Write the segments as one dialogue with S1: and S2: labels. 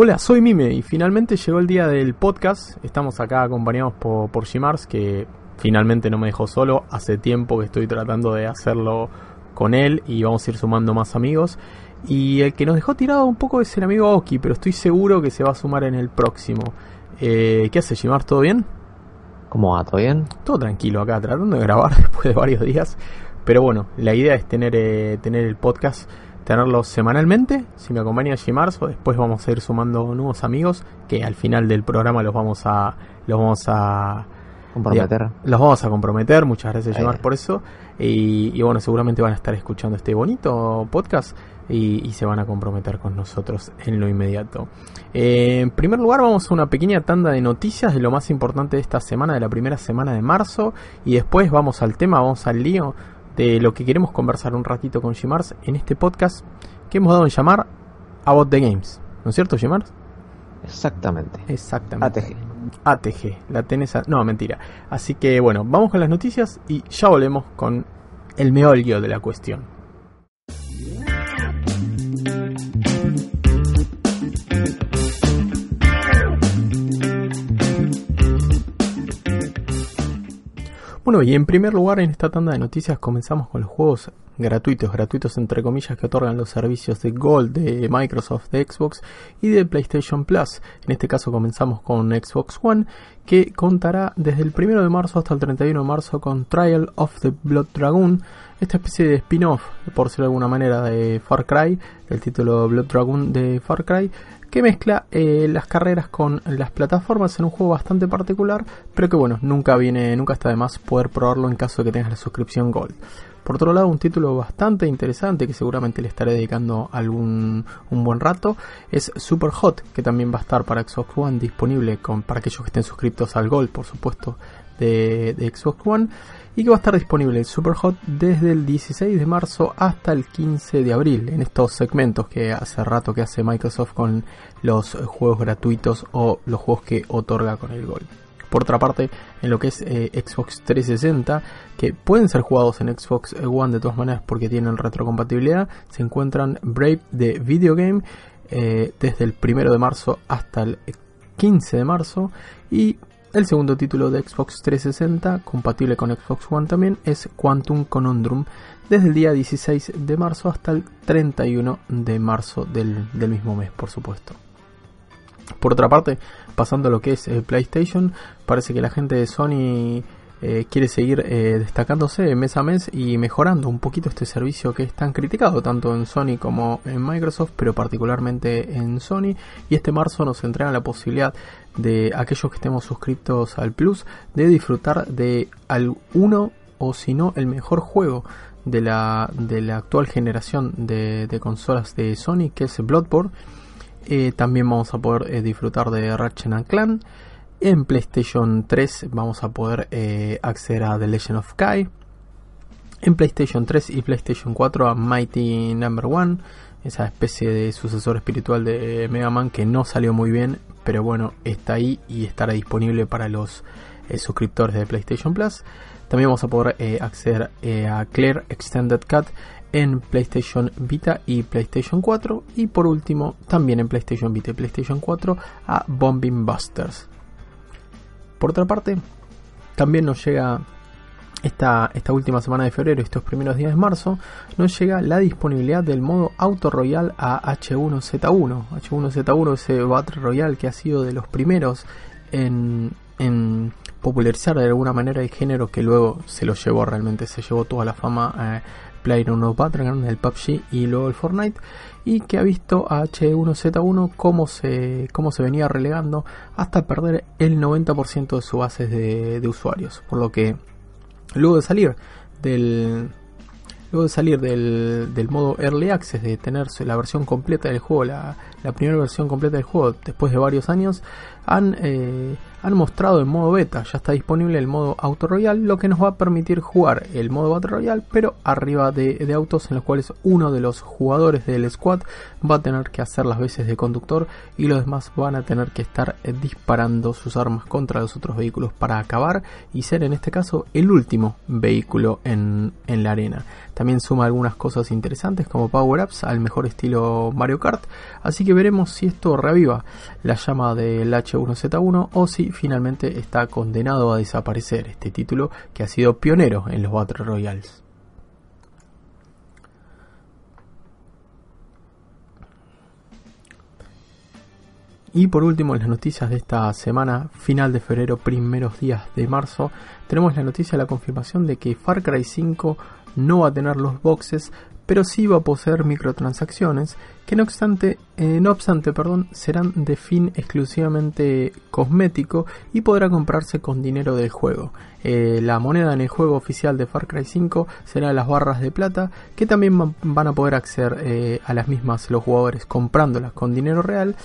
S1: Hola, soy Mime y finalmente llegó el día del podcast. Estamos acá acompañados por, por Gmars, que finalmente no me dejó solo. Hace tiempo que estoy tratando de hacerlo con él y vamos a ir sumando más amigos. Y el que nos dejó tirado un poco es el amigo Oki, pero estoy seguro que se va a sumar en el próximo. Eh, ¿Qué hace Gmars? ¿Todo bien?
S2: ¿Cómo va? ¿Todo bien?
S1: Todo tranquilo acá, tratando de grabar después de varios días. Pero bueno, la idea es tener, eh, tener el podcast tenerlo semanalmente, si me acompaña Gmars, o después vamos a ir sumando nuevos amigos que al final del programa los vamos a los vamos a
S2: comprometer.
S1: los vamos a comprometer, muchas gracias Gmars por eso. Y, bueno, seguramente van a estar escuchando este bonito podcast y, se van a comprometer con nosotros en lo inmediato. Eh, en primer lugar, vamos a una pequeña tanda de noticias de lo más importante de esta semana, de la primera semana de marzo, y después vamos al tema, vamos al lío de lo que queremos conversar un ratito con Gmars en este podcast que hemos dado en llamar About the Games. ¿No es cierto, Gmars?
S2: Exactamente.
S1: Exactamente. ATG. ATG, la tenés No, mentira. Así que bueno, vamos con las noticias y ya volvemos con el meollo de la cuestión. Bueno, y en primer lugar en esta tanda de noticias comenzamos con los juegos gratuitos, gratuitos entre comillas que otorgan los servicios de Gold de Microsoft, de Xbox y de PlayStation Plus. En este caso comenzamos con Xbox One que contará desde el 1 de marzo hasta el 31 de marzo con Trial of the Blood Dragon, esta especie de spin-off, por decirlo de alguna manera, de Far Cry, el título Blood Dragon de Far Cry, que mezcla eh, las carreras con las plataformas en un juego bastante particular, pero que bueno, nunca viene, nunca está de más poder probarlo en caso de que tengas la suscripción Gold. Por otro lado, un título bastante interesante que seguramente le estaré dedicando algún un buen rato es Super Hot, que también va a estar para Xbox One disponible con, para aquellos que estén suscritos al Gold, por supuesto, de, Xbox One y que va a estar disponible Super Hot desde el 16 de marzo hasta el 15 de abril en estos segmentos que hace rato que hace Microsoft con los juegos gratuitos o los juegos que otorga con el Gold. Por otra parte, en lo que es eh, Xbox 360, que pueden ser jugados en Xbox One de todas maneras porque tienen retrocompatibilidad, se encuentran Brave de Video Game eh, desde el 1 de marzo hasta el 15 de marzo y el segundo título de Xbox 360, compatible con Xbox One también, es Quantum Conundrum, desde el día 16 de marzo hasta el 31 de marzo del, mismo mes, por supuesto. Por otra parte, pasando a lo que es eh, PlayStation, parece que la gente de Sony eh, quiere seguir eh, destacándose mes a mes y mejorando un poquito este servicio que es tan criticado tanto en Sony como en Microsoft, pero particularmente en Sony. Y este marzo nos entrega la posibilidad de aquellos que estemos suscritos al Plus de disfrutar de uno o si no el mejor juego de la, de la actual generación de, consolas de Sony que es Bloodborne. Eh, también vamos a poder disfrutar de Ratchet Clan. En PlayStation 3 vamos a poder eh, acceder a The Legend of Kai. En PlayStation 3 y PlayStation 4 a Mighty Number 1, esa especie de sucesor espiritual de Mega Man que no salió muy bien, pero bueno, está ahí y estará disponible para los eh, suscriptores de PlayStation Plus. También vamos a poder eh, acceder a Claire Extended Cut en PlayStation Vita y PlayStation 4 y por último también en PlayStation Vita y PlayStation 4 a Bombing Busters. Por otra parte, también nos llega esta, esta última semana de febrero, estos primeros días de marzo, nos llega la disponibilidad del modo Auto Royal a H1Z1. H1Z1 ese Battle Royale que ha sido de los primeros en, en popularizar de alguna manera el género que luego se lo llevó realmente, se llevó toda la fama eh, PlayerUnknown's Battleground, el PUBG y luego el Fortnite y que ha visto a H1Z1 cómo se, cómo se venía relegando hasta perder el 90% de su base de, usuarios, por lo que luego de salir del luego de salir del, del, modo Early Access, de tener la versión completa del juego, la, la primera versión completa del juego después de varios años, han, eh, han mostrado el modo beta, ya está disponible el modo Auto Royal, lo que nos va a permitir jugar el modo Battle Royale, pero arriba de, autos en los cuales uno de los jugadores del squad va a tener que hacer las veces de conductor y los demás van a tener que estar eh, disparando sus armas contra los otros vehículos para acabar y ser en este caso el último vehículo en, en la arena. También suma algunas cosas interesantes como power-ups al mejor estilo Mario Kart, así que que veremos si esto reviva la llama del H1Z1 o si finalmente está condenado a desaparecer este título que ha sido pionero en los Battle Royales. Y por último, en las noticias de esta semana, final de febrero, primeros días de marzo, tenemos la noticia de la confirmación de que Far Cry 5 no va a tener los boxes, pero sí va a poseer microtransacciones que no obstante, eh, no obstante perdón, serán de fin exclusivamente cosmético y podrá comprarse con dinero del juego. Eh, la moneda en el juego oficial de Far Cry 5 será las barras de plata que también van a poder acceder eh, a las mismas los jugadores comprándolas con dinero real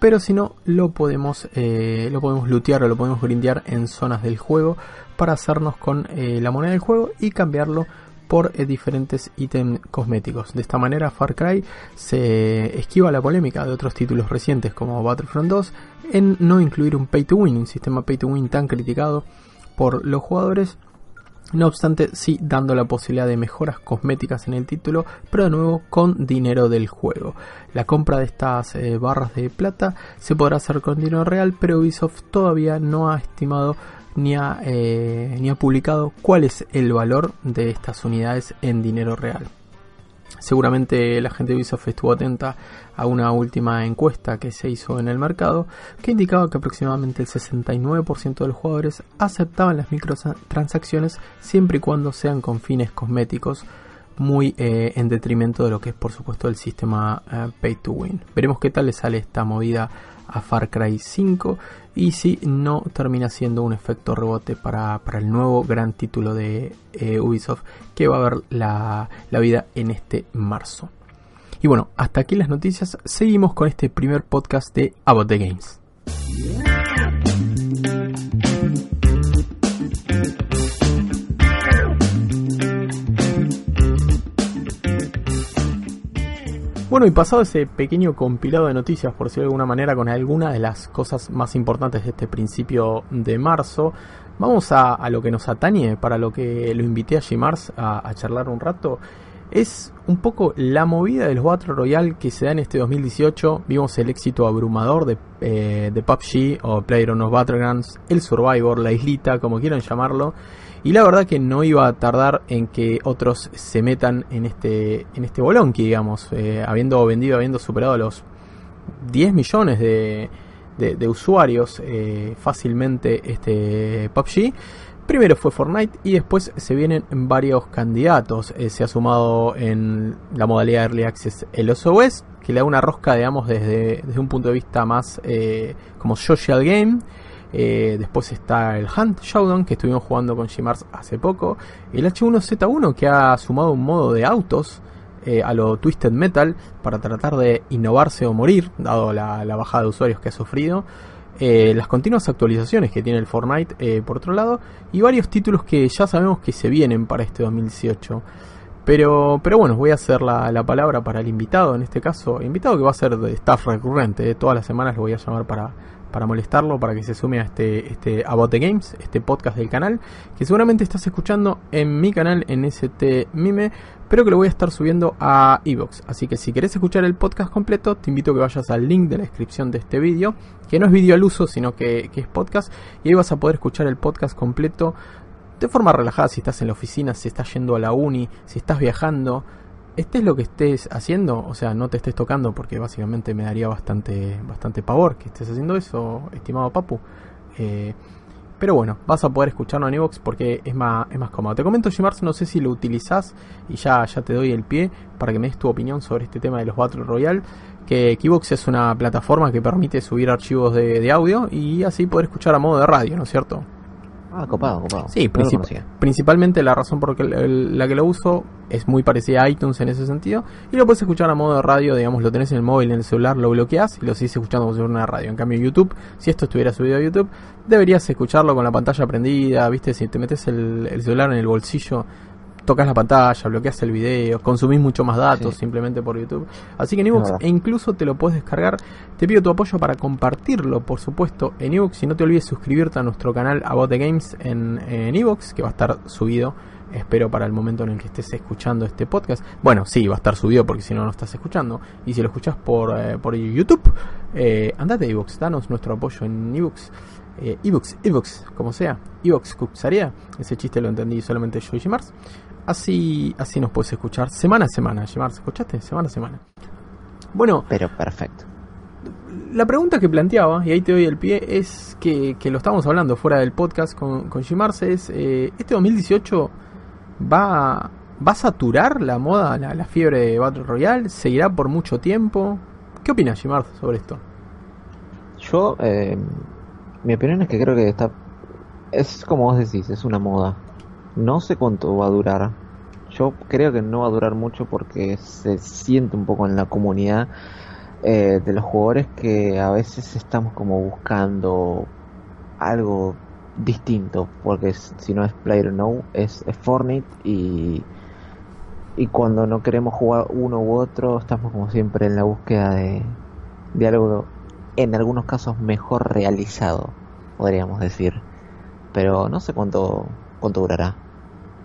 S1: pero si no lo podemos lo podemos lootear o lo podemos grindear en zonas del juego para hacernos con la moneda del juego y cambiarlo por eh, diferentes ítems cosméticos. De esta manera Far Cry se esquiva la polémica de otros títulos recientes como Battlefront 2 en no incluir un pay to win, un sistema pay to win tan criticado por los jugadores. No obstante, sí dando la posibilidad de mejoras cosméticas en el título, pero de nuevo con dinero del juego. La compra de estas eh, barras de plata se podrá hacer con dinero real, pero Ubisoft todavía no ha estimado ni ha, eh, ni ha publicado cuál es el valor de estas unidades en dinero real. Seguramente la gente de Ubisoft estuvo atenta a una última encuesta que se hizo en el mercado que indicaba que aproximadamente el 69% de los jugadores aceptaban las microtransacciones siempre y cuando sean con fines cosméticos, muy eh, en detrimento de lo que es por supuesto el sistema eh, Pay to Win. Veremos qué tal le sale esta movida a Far Cry 5 y si no termina siendo un efecto rebote para, el nuevo gran título de eh, Ubisoft que va a ver la, la vida en este marzo. Y bueno, hasta aquí las noticias. Seguimos con este primer podcast de About the Games. Bueno, y pasado ese pequeño compilado de noticias, por decirlo de alguna manera, con algunas de las cosas más importantes de este principio de marzo, vamos a, lo que nos atañe, para lo que lo invité a Jimars a, a charlar un rato. Es un poco la movida del Battle Royale que se da en este 2018. Vimos el éxito abrumador de, eh, de PUBG o PlayerUnknown's Battlegrounds, el Survivor, la islita, como quieran llamarlo. Y la verdad que no iba a tardar en que otros se metan en este, en este bolonqui, digamos, eh, habiendo vendido, habiendo superado los 10 millones de, de, usuarios eh, fácilmente este PUBG. Primero fue Fortnite y después se vienen varios candidatos. Eh, se ha sumado en la modalidad Early Access el OSOS, que le da una rosca, digamos, desde, desde un punto de vista más como social game. Eh, después está el Hunt Showdown que estuvimos jugando con Gmars hace poco. El H1Z1 que ha sumado un modo de autos eh, a lo Twisted Metal para tratar de innovarse o morir, dado la, bajada de usuarios que ha sufrido. Eh, las continuas actualizaciones que tiene el Fortnite por otro lado y varios títulos que ya sabemos que se vienen para este 2018 pero, pero bueno, voy a hacer la, la, palabra para el invitado, en este caso, invitado que va a ser de staff recurrente, todas las semanas lo voy a llamar para, para molestarlo, para que se sume a este, este About the Games, este podcast del canal, que seguramente estás escuchando en mi canal en ST Mime, pero que lo voy a estar subiendo a Evox. Así que si querés escuchar el podcast completo, te invito a que vayas al link de la descripción de este vídeo, que no es vídeo al uso, sino que, que es podcast, y ahí vas a poder escuchar el podcast completo de forma relajada si estás en la oficina, si estás yendo a la uni, si estás viajando estés lo que estés haciendo, o sea, no te estés tocando porque básicamente me daría bastante, bastante pavor que estés haciendo eso, estimado Papu. Eh, pero bueno, vas a poder escucharlo en Evox porque es más, es más cómodo. Te comento, Jimars, no sé si lo utilizás y ya, ya te doy el pie para que me des tu opinión sobre este tema de los Battle Royale. Que Evox es una plataforma que permite subir archivos de audio y así poder escuchar a modo de radio, ¿no es cierto?
S2: Ah, copado, copado.
S1: Sí, principalmente la razón por la que lo uso es muy parecida a iTunes en ese sentido. Y lo puedes escuchar a modo de radio, digamos, lo tenés en el móvil, en el celular, lo bloqueas y lo sigues escuchando como si fuera una radio. En cambio, YouTube, si esto estuviera subido a YouTube, deberías escucharlo con la pantalla prendida, ¿viste? Si te metes el, el celular en el bolsillo, tocas la pantalla, bloqueas el video, consumís mucho más datos simplemente por YouTube. Así que en ebooks e incluso te lo puedes descargar. Te pido tu apoyo para compartirlo, por supuesto, en ebooks. Y no te olvides suscribirte a nuestro canal About the Games en, en ebooks, que va a estar subido espero para el momento en el que estés escuchando este podcast. Bueno, sí, va a estar subido porque si no, no estás escuchando. Y si lo escuchas por, eh, por YouTube, eh, andate a ebooks, danos nuestro apoyo en ebooks. Eh, ebooks, ebooks, como sea, ebooks Cuxaría, ese chiste lo entendí solamente yo y Jimars. Así, así nos puedes escuchar semana a semana, Jimars, ¿escuchaste? Semana a semana. Bueno,
S2: pero perfecto.
S1: La pregunta que planteaba, y ahí te doy el pie, es que, que lo estamos hablando fuera del podcast con, con es, eh, ¿este 2018 va, va a saturar la moda, la, fiebre de Battle Royale? ¿Seguirá por mucho tiempo? ¿Qué opinas, Jimarce, sobre esto?
S2: Yo, eh, mi opinión es que creo que está... Es como vos decís, es una moda. No sé cuánto va a durar. Yo creo que no va a durar mucho porque se siente un poco en la comunidad eh, de los jugadores que a veces estamos como buscando algo distinto, porque si no es Player No, es, es Fortnite y, y cuando no queremos jugar uno u otro, estamos como siempre en la búsqueda de, de algo, en algunos casos mejor realizado, podríamos decir. Pero no sé cuánto, cuánto durará.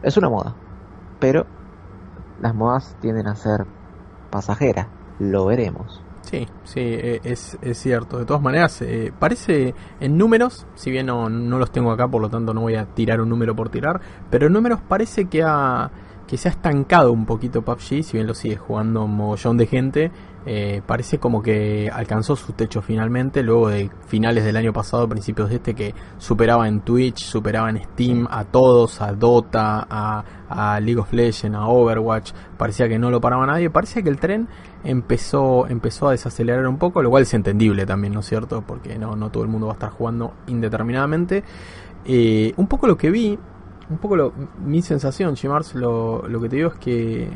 S2: Es una moda, pero las modas tienden a ser pasajeras, lo veremos.
S1: Sí, sí, e, es, es cierto. De todas maneras, eh, parece en números, si bien no, no los tengo acá, por lo tanto no voy a tirar un número por tirar, pero en números parece que ha que se ha estancado un poquito PUBG, si bien lo sigue jugando un mogollón de gente, eh, parece como que alcanzó su techo finalmente, luego de finales del año pasado, principios de este, que superaba en Twitch, superaba en Steam a todos, a Dota, a, a League of Legends, a Overwatch, parecía que no lo paraba nadie, parecía que el tren empezó, empezó a desacelerar un poco, lo cual es entendible también, ¿no es cierto? Porque no, no todo el mundo va a estar jugando indeterminadamente. Eh, un poco lo que vi un poco lo, mi sensación, Chimars, lo, lo que te digo es que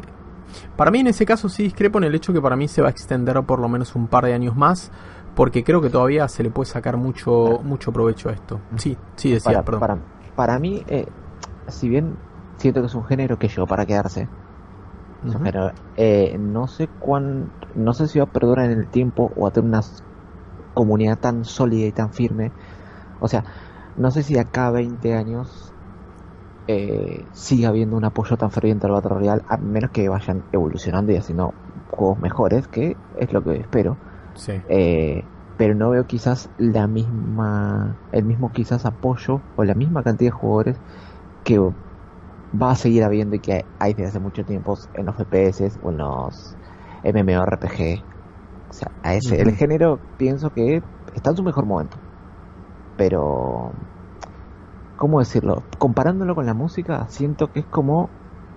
S1: para mí en ese caso sí discrepo en el hecho que para mí se va a extender por lo menos un par de años más, porque creo que todavía se le puede sacar mucho mucho provecho a esto. Sí, sí decía,
S2: para, perdón. Para, mí, eh, si bien siento que es un género que llegó para quedarse, eh, no sé cuán, no sé si va a perdurar en el tiempo o a tener una comunidad tan sólida y tan firme. O sea, no sé si acá 20 años eh, siga habiendo un apoyo tan ferviente al Battle Royale, a menos que vayan evolucionando y haciendo juegos mejores, que es lo que espero. Eh, pero no veo quizás la misma, el mismo quizás apoyo o la misma cantidad de jugadores que va a seguir habiendo y que hay desde hace mucho tiempo en los FPS o en los MMORPG. O sea, a ese, el género pienso que está en su mejor momento. Pero ¿cómo decirlo? Comparándolo con la música, siento que es como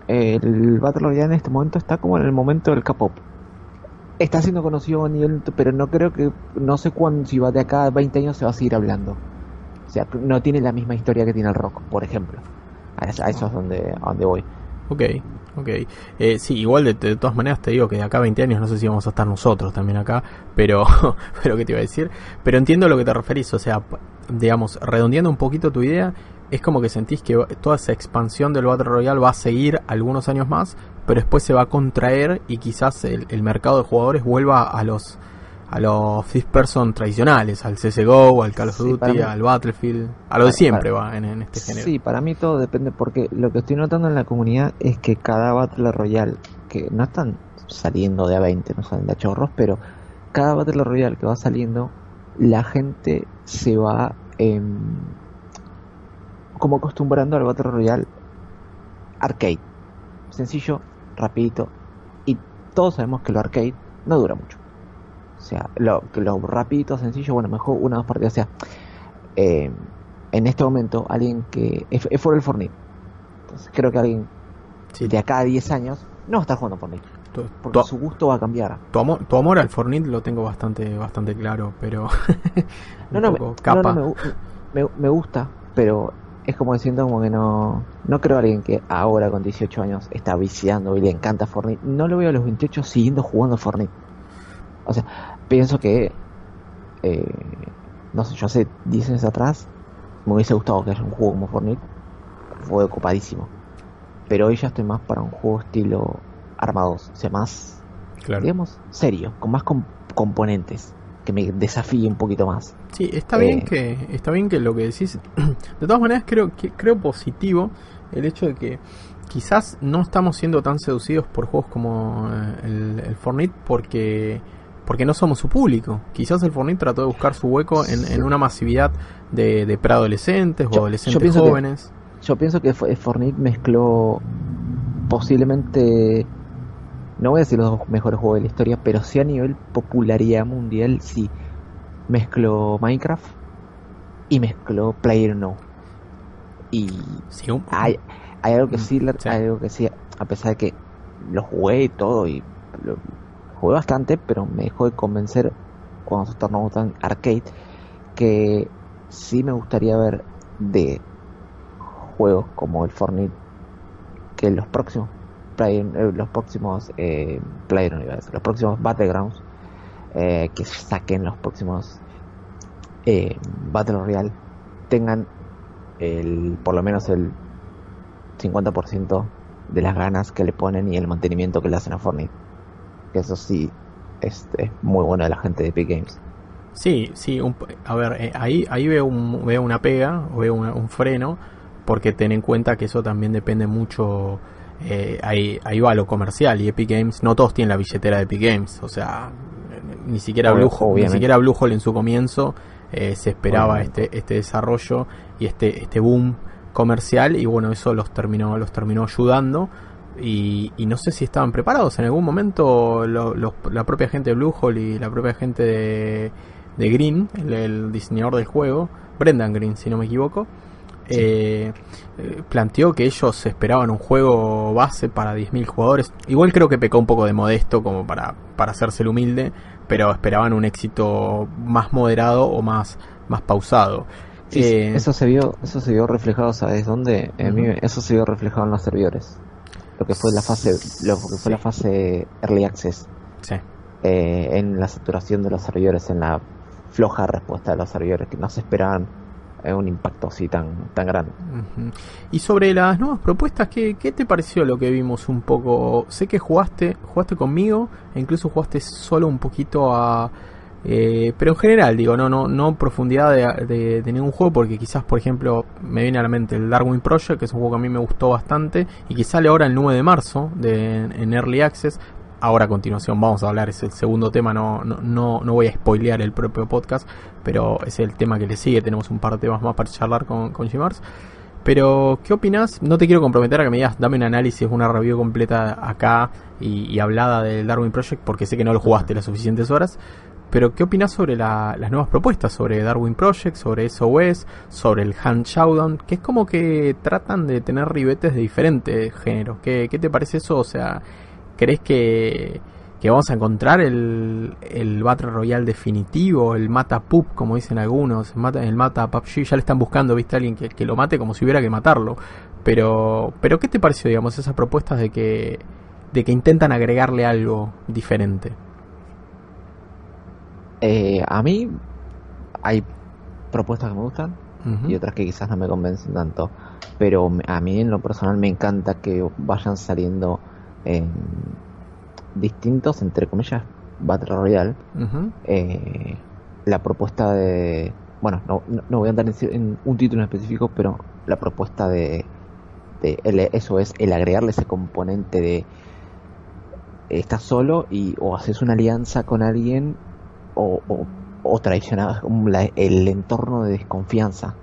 S2: el Battle Royale en este momento está como en el momento del K-pop. Está siendo conocido a nivel, pero no creo que, no sé cuándo, si va de acá a 20 años se va a seguir hablando. O sea, no tiene la misma historia que tiene el rock, por ejemplo. A eso, es donde, a donde voy.
S1: Ok, ok. Eh, sí, igual de, de, todas maneras te digo que de acá a 20 años no sé si vamos a estar nosotros también acá, pero, pero ¿qué te iba a decir? Pero entiendo a lo que te referís, o sea, digamos, redondeando un poquito tu idea, es como que sentís que toda esa expansión del Battle Royale va a seguir algunos años más, pero después se va a contraer y quizás el, mercado de jugadores vuelva a los a los fifth person tradicionales, al CSGO, al Call of Duty, al Battlefield, a lo de siempre va en, este género.
S2: Sí, para mí todo depende porque lo que estoy notando en la comunidad es que cada Battle Royale, que no están saliendo de a 20, no salen de a chorros, pero cada Battle Royale que va saliendo, la gente se va como acostumbrando al Battle Royale arcade. Sencillo, rapidito. Y todos sabemos que lo arcade no dura mucho. O sea, lo, lo rapidito, sencillo, bueno, mejor una o dos partidas. O sea, eh, en este momento, alguien que es, por el Fortnite. Entonces, creo que alguien de acá a 10 años no está jugando Fortnite. Porque su gusto va a cambiar.
S1: Tu amor, tu amor al Fortnite lo tengo bastante bastante claro, pero.
S2: no, no, me, me, me, gusta, pero es como diciendo como que no no creo a alguien que ahora con 18 años está viciando y le encanta Fortnite. No lo veo a los 28 siguiendo jugando Fortnite. O sea, pienso que eh, no sé, yo hace 10 años atrás me hubiese gustado que haya un juego como Fortnite. Fue ocupadísimo. Pero hoy ya estoy más para un juego estilo armados, o sea, más, digamos, serio, con más componentes que me desafíe un poquito más.
S1: Sí, está bien que está bien que lo que decís. De todas maneras creo que creo positivo el hecho de que quizás no estamos siendo tan seducidos por juegos como el, el Fortnite porque porque no somos su público. Quizás el Fortnite trató de buscar su hueco en, una masividad de, de preadolescentes o adolescentes jóvenes.
S2: yo pienso que Fortnite mezcló posiblemente, no voy a decir los dos mejores juegos de la historia, pero sí a nivel popularidad mundial, sí. Mezcló Minecraft y mezcló Player No. Y hay, hay algo que mm, sí, hay algo que sí, a pesar de que lo jugué y todo y lo, jugué bastante, pero me dejó de convencer cuando se tornó tan arcade que sí me gustaría ver de juegos como el Fortnite que los próximos eh, los próximos eh, los próximos Battlegrounds eh, que saquen los próximos eh, Battle Royale tengan el por lo menos el 50% de las ganas que le ponen y el mantenimiento que le hacen a Fortnite eso sí es, muy bueno de la gente de Epic Games.
S1: Sí, sí, a ver, ahí, ahí veo, un, veo una pega, veo un freno, porque ten en cuenta que eso también depende mucho, eh, ahí, ahí va lo comercial, y Epic Games, no todos tienen la billetera de Epic Games, o sea, ni siquiera Blue, ni siquiera Bluehole en su comienzo eh, se esperaba este, este desarrollo y este, este boom comercial, y bueno, eso los terminó, los terminó ayudando y, no sé si estaban preparados. En algún momento la propia gente de Bluehole y la propia gente de, Green, el, diseñador del juego, Brendan Green si no me equivoco, eh, eh, planteó que ellos esperaban un juego base para 10.000 jugadores. Igual creo que pecó un poco de modesto como para, para hacerse el humilde, pero esperaban un éxito más moderado o más, más pausado.
S2: Eh, eso se vio eso se vio reflejado sabes dónde eso se vio reflejado en los servidores. Lo que fue la fase lo que fue la fase early access. Eh, en la saturación de los servidores en la floja respuesta de los servidores que no se esperaban un impacto así tan tan grande
S1: y sobre las nuevas propuestas ¿qué, ¿qué te pareció lo que vimos un poco sé que jugaste jugaste conmigo e incluso jugaste solo un poquito a eh, pero en general, digo, no, no, no profundidad de, ningún juego, porque quizás, por ejemplo, me viene a la mente el Darwin Project, que es un juego que a mí me gustó bastante, y que sale ahora el 9 de marzo de, en Early Access. Ahora a continuación vamos a hablar, es el segundo tema, no, no, no, voy a spoilear el propio podcast, pero es el tema que le sigue, tenemos un par de temas más para charlar con, con Gmars. Pero, ¿qué opinas? No te quiero comprometer a que me digas, dame un análisis, una review completa acá y, hablada del Darwin Project, porque sé que no lo jugaste las suficientes horas. Pero, ¿qué opinas sobre las nuevas propuestas? Sobre Darwin Project, sobre SOS, sobre el Hand Showdown, que es como que tratan de tener ribetes de diferentes géneros. ¿Qué, qué te parece eso? O sea, ¿crees que, que vamos a encontrar el, el Battle Royale definitivo, el Mata Pup, como dicen algunos, el Mata, el Mata PUBG? Ya le están buscando, ¿viste? alguien que, que lo mate como si hubiera que matarlo. Pero, pero ¿qué te pareció, digamos, esas propuestas de que, de que intentan agregarle algo diferente?
S2: Eh, a mí hay propuestas que me gustan y otras que quizás no me convencen tanto. Pero a mí en lo personal me encanta que vayan saliendo en distintos, entre comillas, Battle Royale. Eh, la propuesta de... Bueno, no, no, voy a andar en, un título en específico, pero la propuesta de, de eso es el agregarle ese componente de estás solo y o haces una alianza con alguien o, o, o el entorno de desconfianza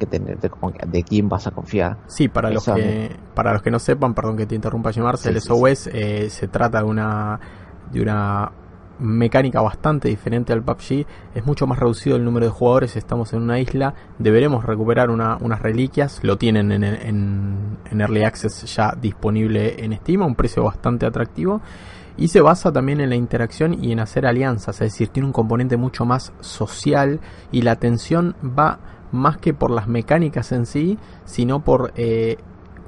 S2: que tener de, quién vas a confiar.
S1: Sí, para los que para los que no sepan, perdón que te interrumpa llamarse, el SOS eh, se trata de una de una mecánica bastante diferente al PUBG, es mucho más reducido el número de jugadores, estamos en una isla, deberemos recuperar unas reliquias, lo tienen en, en, en Early Access ya disponible en Steam a un precio bastante atractivo. Y se basa también en la interacción y en hacer alianzas, es decir, tiene un componente mucho más social y la atención va más que por las mecánicas en sí, sino por, eh,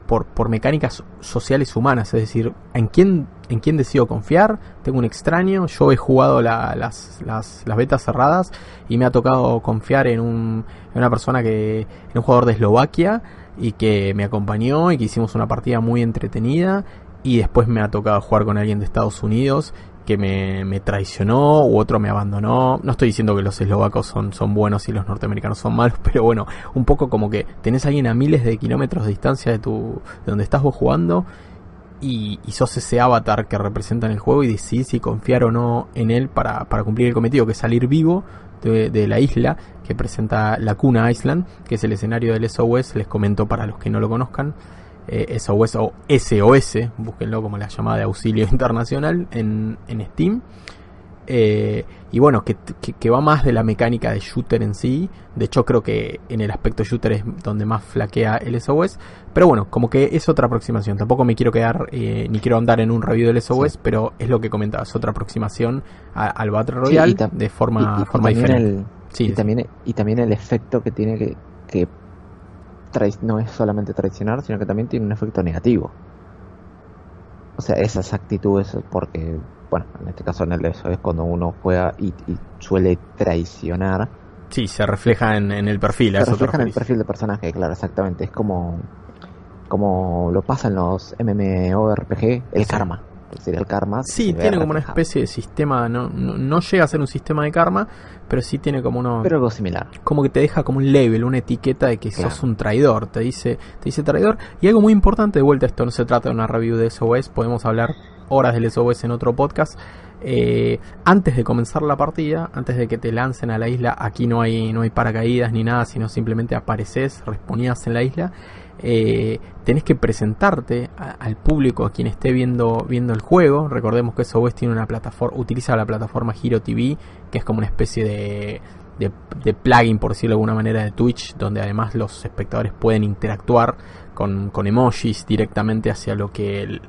S1: por, por, mecánicas sociales humanas, es decir, en quién, en quién decido confiar, tengo un extraño, yo he jugado las, las, las, betas cerradas y me ha tocado confiar en, un, en una persona que, en un jugador de Eslovaquia y que me acompañó y que hicimos una partida muy entretenida y después me ha tocado jugar con alguien de Estados Unidos que me, traicionó u otro me abandonó. No estoy diciendo que los eslovacos son, son buenos y los norteamericanos son malos, pero bueno, un poco como que tenés a alguien a miles de kilómetros de distancia de, tu, de donde estás vos jugando y, sos ese avatar que representa en el juego y decidís si confiar o no en él para, para cumplir el cometido, que es salir vivo de, de, la isla que presenta la Cuna Island, que es el escenario del SOS, les comento para los que no lo conozcan eh, SOS o SOS, búsquenlo como la llamada de auxilio internacional en, en Steam. Eh, y bueno, que, que, va más de la mecánica de shooter en sí. De hecho, creo que en el aspecto shooter es donde más flaquea el SOS. Pero bueno, como que es otra aproximación. Tampoco me quiero quedar, eh, ni quiero andar en un review del SOS, pero es lo que comentaba, es otra aproximación al Battle Royale de forma, forma diferente.
S2: sí, y, También, y también el efecto que tiene que, que no es solamente traicionar, sino que también tiene un efecto negativo. O sea, esas actitudes, porque, bueno, en este caso en el eso es cuando uno juega y, suele traicionar.
S1: Sí, se refleja en, el perfil.
S2: Se refleja en el perfil del personaje, claro, exactamente. Es como, como lo pasa en los MMORPG, el karma el karma.
S1: Sí, tiene como una especie de sistema, no, no, llega a ser un sistema de karma, pero sí tiene como uno...
S2: Pero algo similar.
S1: Como que te deja como un label, una etiqueta de que sos un traidor, te dice, te dice traidor. Y algo muy importante, de vuelta, esto no se trata de una review de SOS, podemos hablar horas del SOS en otro podcast. Eh, antes de comenzar la partida, antes de que te lancen a la isla, aquí no hay, no hay paracaídas ni nada, sino simplemente apareces, respondías en la isla eh, tenés que presentarte al público, a quien esté viendo, viendo el juego. Recordemos que SOS tiene una plataforma, utiliza la plataforma Hero TV, que es como una especie de, de, plugin, por decirlo de alguna manera, de Twitch, donde además los espectadores pueden interactuar con, con emojis directamente hacia lo que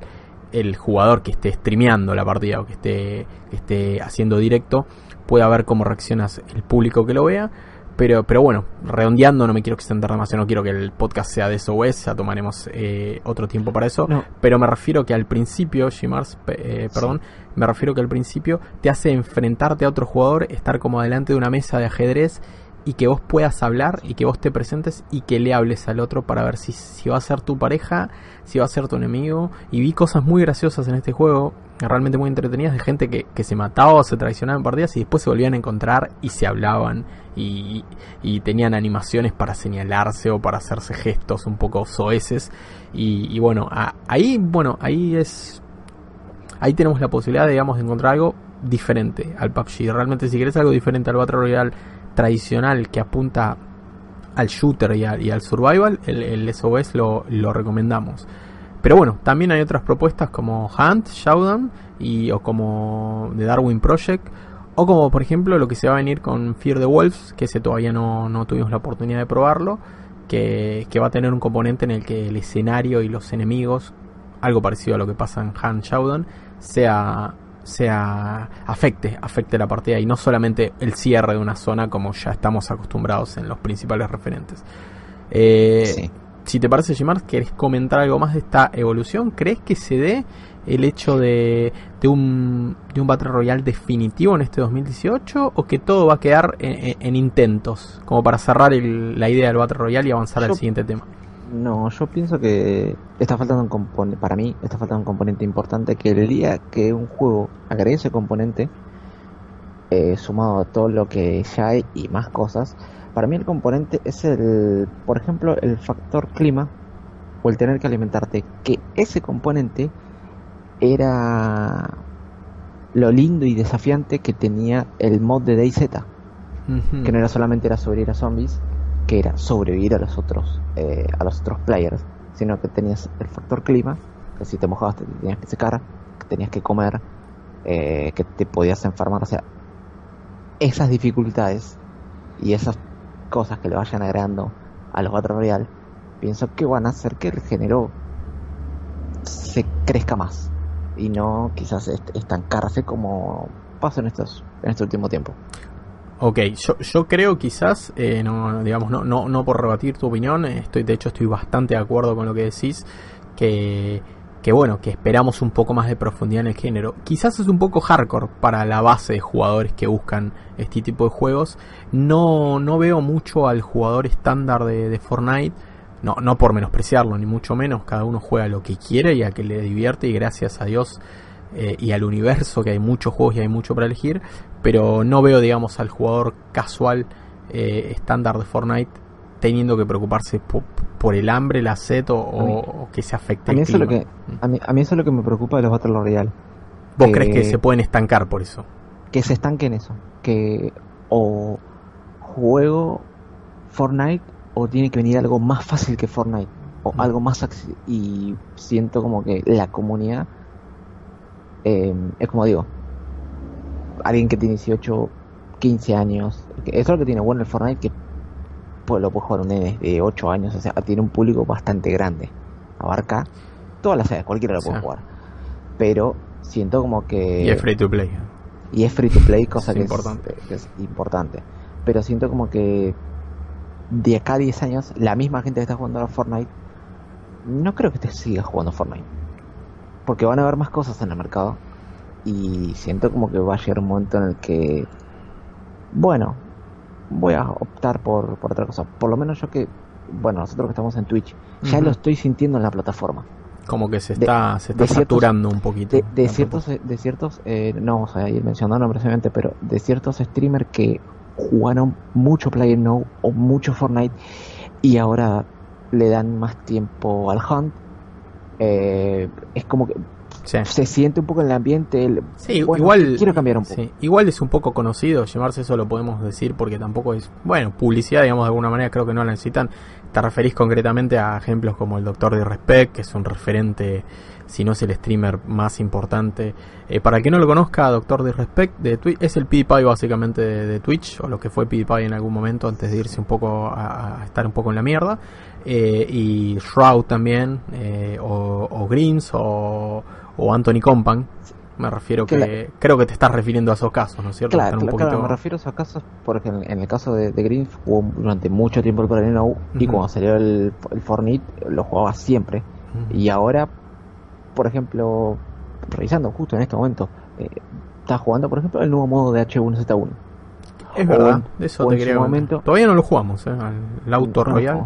S1: el, jugador que esté streameando la partida o que esté, esté haciendo directo pueda ver cómo reacciona el público que lo vea pero, pero bueno, redondeando, no me quiero extender demasiado, no quiero que el podcast sea de SOS, ya tomaremos eh, otro tiempo para eso. Pero me refiero que al principio, Gmars, eh, perdón, me refiero que al principio te hace enfrentarte a otro jugador, estar como delante de una mesa de ajedrez y que vos puedas hablar y que vos te presentes y que le hables al otro para ver si, si va a ser tu pareja, si va a ser tu enemigo. Y vi cosas muy graciosas en este juego, realmente muy entretenidas, de gente que, que se mataba o se traicionaba en partidas y después se volvían a encontrar y se hablaban y, y tenían animaciones para señalarse o para hacerse gestos un poco soeces. Y, bueno, ahí, bueno, ahí es... Ahí tenemos la posibilidad, digamos, de encontrar algo diferente al PUBG. Realmente si quieres algo diferente al Battle Royale tradicional que apunta al shooter y, al survival, el, SOS lo, lo, recomendamos. Pero bueno, también hay otras propuestas como Hunt, Showdown y, o como The Darwin Project. O como por ejemplo lo que se va a venir con Fear the Wolves, que ese todavía no, no tuvimos la oportunidad de probarlo. Que, que, va a tener un componente en el que el escenario y los enemigos, algo parecido a lo que pasa en Hunt Showdown, sea sea afecte, afecte la partida y no solamente el cierre de una zona como ya estamos acostumbrados en los principales referentes. Eh, si te parece, Jimar, ¿querés comentar algo más de esta evolución? ¿Crees que se dé el hecho de, de, un, de un Battle Royale definitivo en este 2018 o que todo va a quedar en, intentos como para cerrar la idea del Battle Royale y avanzar al siguiente tema?
S2: No, yo pienso que está faltando un componente, para mí, está faltando un componente importante que el día que un juego agregue ese componente, eh, sumado a todo lo que ya hay y más cosas, para mí el componente es el, por ejemplo, el factor clima o el tener que alimentarte, que ese componente era lo lindo y desafiante que tenía el mod de DayZ, que no era solamente era sobrevivir a zombies, que era sobrevivir a los otros eh, a los otros players, sino que tenías el factor clima, que si te mojabas te tenías que secar, que tenías que comer, eh, que te podías enfermar, o sea, esas dificultades y esas cosas que le vayan agregando a los Battle Royale, pienso que van a hacer que el género se crezca más y no quizás estancarse como pasa en estos en este último tiempo.
S1: Ok, yo, yo creo quizás, eh, no, digamos, no, no, no por rebatir tu opinión, estoy, de hecho estoy bastante de acuerdo con lo que decís, que, que bueno, que esperamos un poco más de profundidad en el género. Quizás es un poco hardcore para la base de jugadores que buscan este tipo de juegos. No, no veo mucho al jugador estándar de, Fortnite. No, no por menospreciarlo, ni mucho menos. Cada uno juega lo que quiere y a que le divierte. Y gracias a Dios eh, y al universo, que hay muchos juegos y hay mucho para elegir, pero no veo, digamos, al jugador casual eh, estándar de Fortnite teniendo que preocuparse por, el hambre, la sed o, que se afecte
S2: a mí, eso Lo que, a, mí, a mí eso es lo que me preocupa de los Battle Royale.
S1: ¿Vos crees que se pueden estancar por eso?
S2: Que se estanquen eso. Que o juego Fortnite o tiene que venir algo más fácil que Fortnite o algo más y siento como que la comunidad em, es como digo alguien que tiene 18 15 años eso es lo que tiene bueno el Fortnite que pues lo puede jugar un nene de 8 años o sea tiene un público bastante grande abarca todas las edades cualquiera lo puede jugar pero siento como que
S1: y es free to play
S2: y es free to play cosa que, importante. que es importante pero siento como que de acá a 10 años, la misma gente que está jugando a Fortnite, no creo que te siga jugando Fortnite. Porque van a haber más cosas en el mercado. Y siento como que va a llegar un momento en el que, bueno, voy a optar por, por otra cosa. Por lo menos yo que, bueno, nosotros que estamos en Twitch, ya lo estoy sintiendo en la plataforma.
S1: Como que se está, se está saturando un poquito.
S2: De, ciertos, de ciertos, eh, no vamos a ir mencionando precisamente, pero de ciertos streamers que jugaron mucho Player No o mucho Fortnite y ahora le dan más tiempo al Hunt. Eh, es como que se siente un poco en el ambiente.
S1: sí, igual.
S2: Quiero cambiar un poco.
S1: igual es un poco conocido, llamarse eso lo podemos decir porque tampoco es. Bueno, publicidad, digamos, de alguna manera creo que no la necesitan. Te referís concretamente a ejemplos como el Doctor de Respect, que es un referente si no es el streamer más importante. Eh, para el que no lo conozca, Doctor Disrespect de Twitch, es el PewDiePie básicamente de, Twitch, o lo que fue PewDiePie en algún momento antes de irse un poco a, estar un poco en la mierda. Eh, y Shroud también, eh, o, Greens, o, Anthony Compan. Me refiero que, creo que te estás refiriendo a esos casos, ¿no es cierto?
S2: Claro, me refiero a esos casos porque en, el caso de, Greens jugó durante mucho tiempo el Pro y cuando salió el, el Fortnite lo jugaba siempre. Y ahora por ejemplo, revisando justo en este momento, eh, está jugando, por ejemplo, el nuevo modo de H1Z1.
S1: Es verdad, eso te quería momento, Todavía no lo jugamos, ¿eh? el auto royal.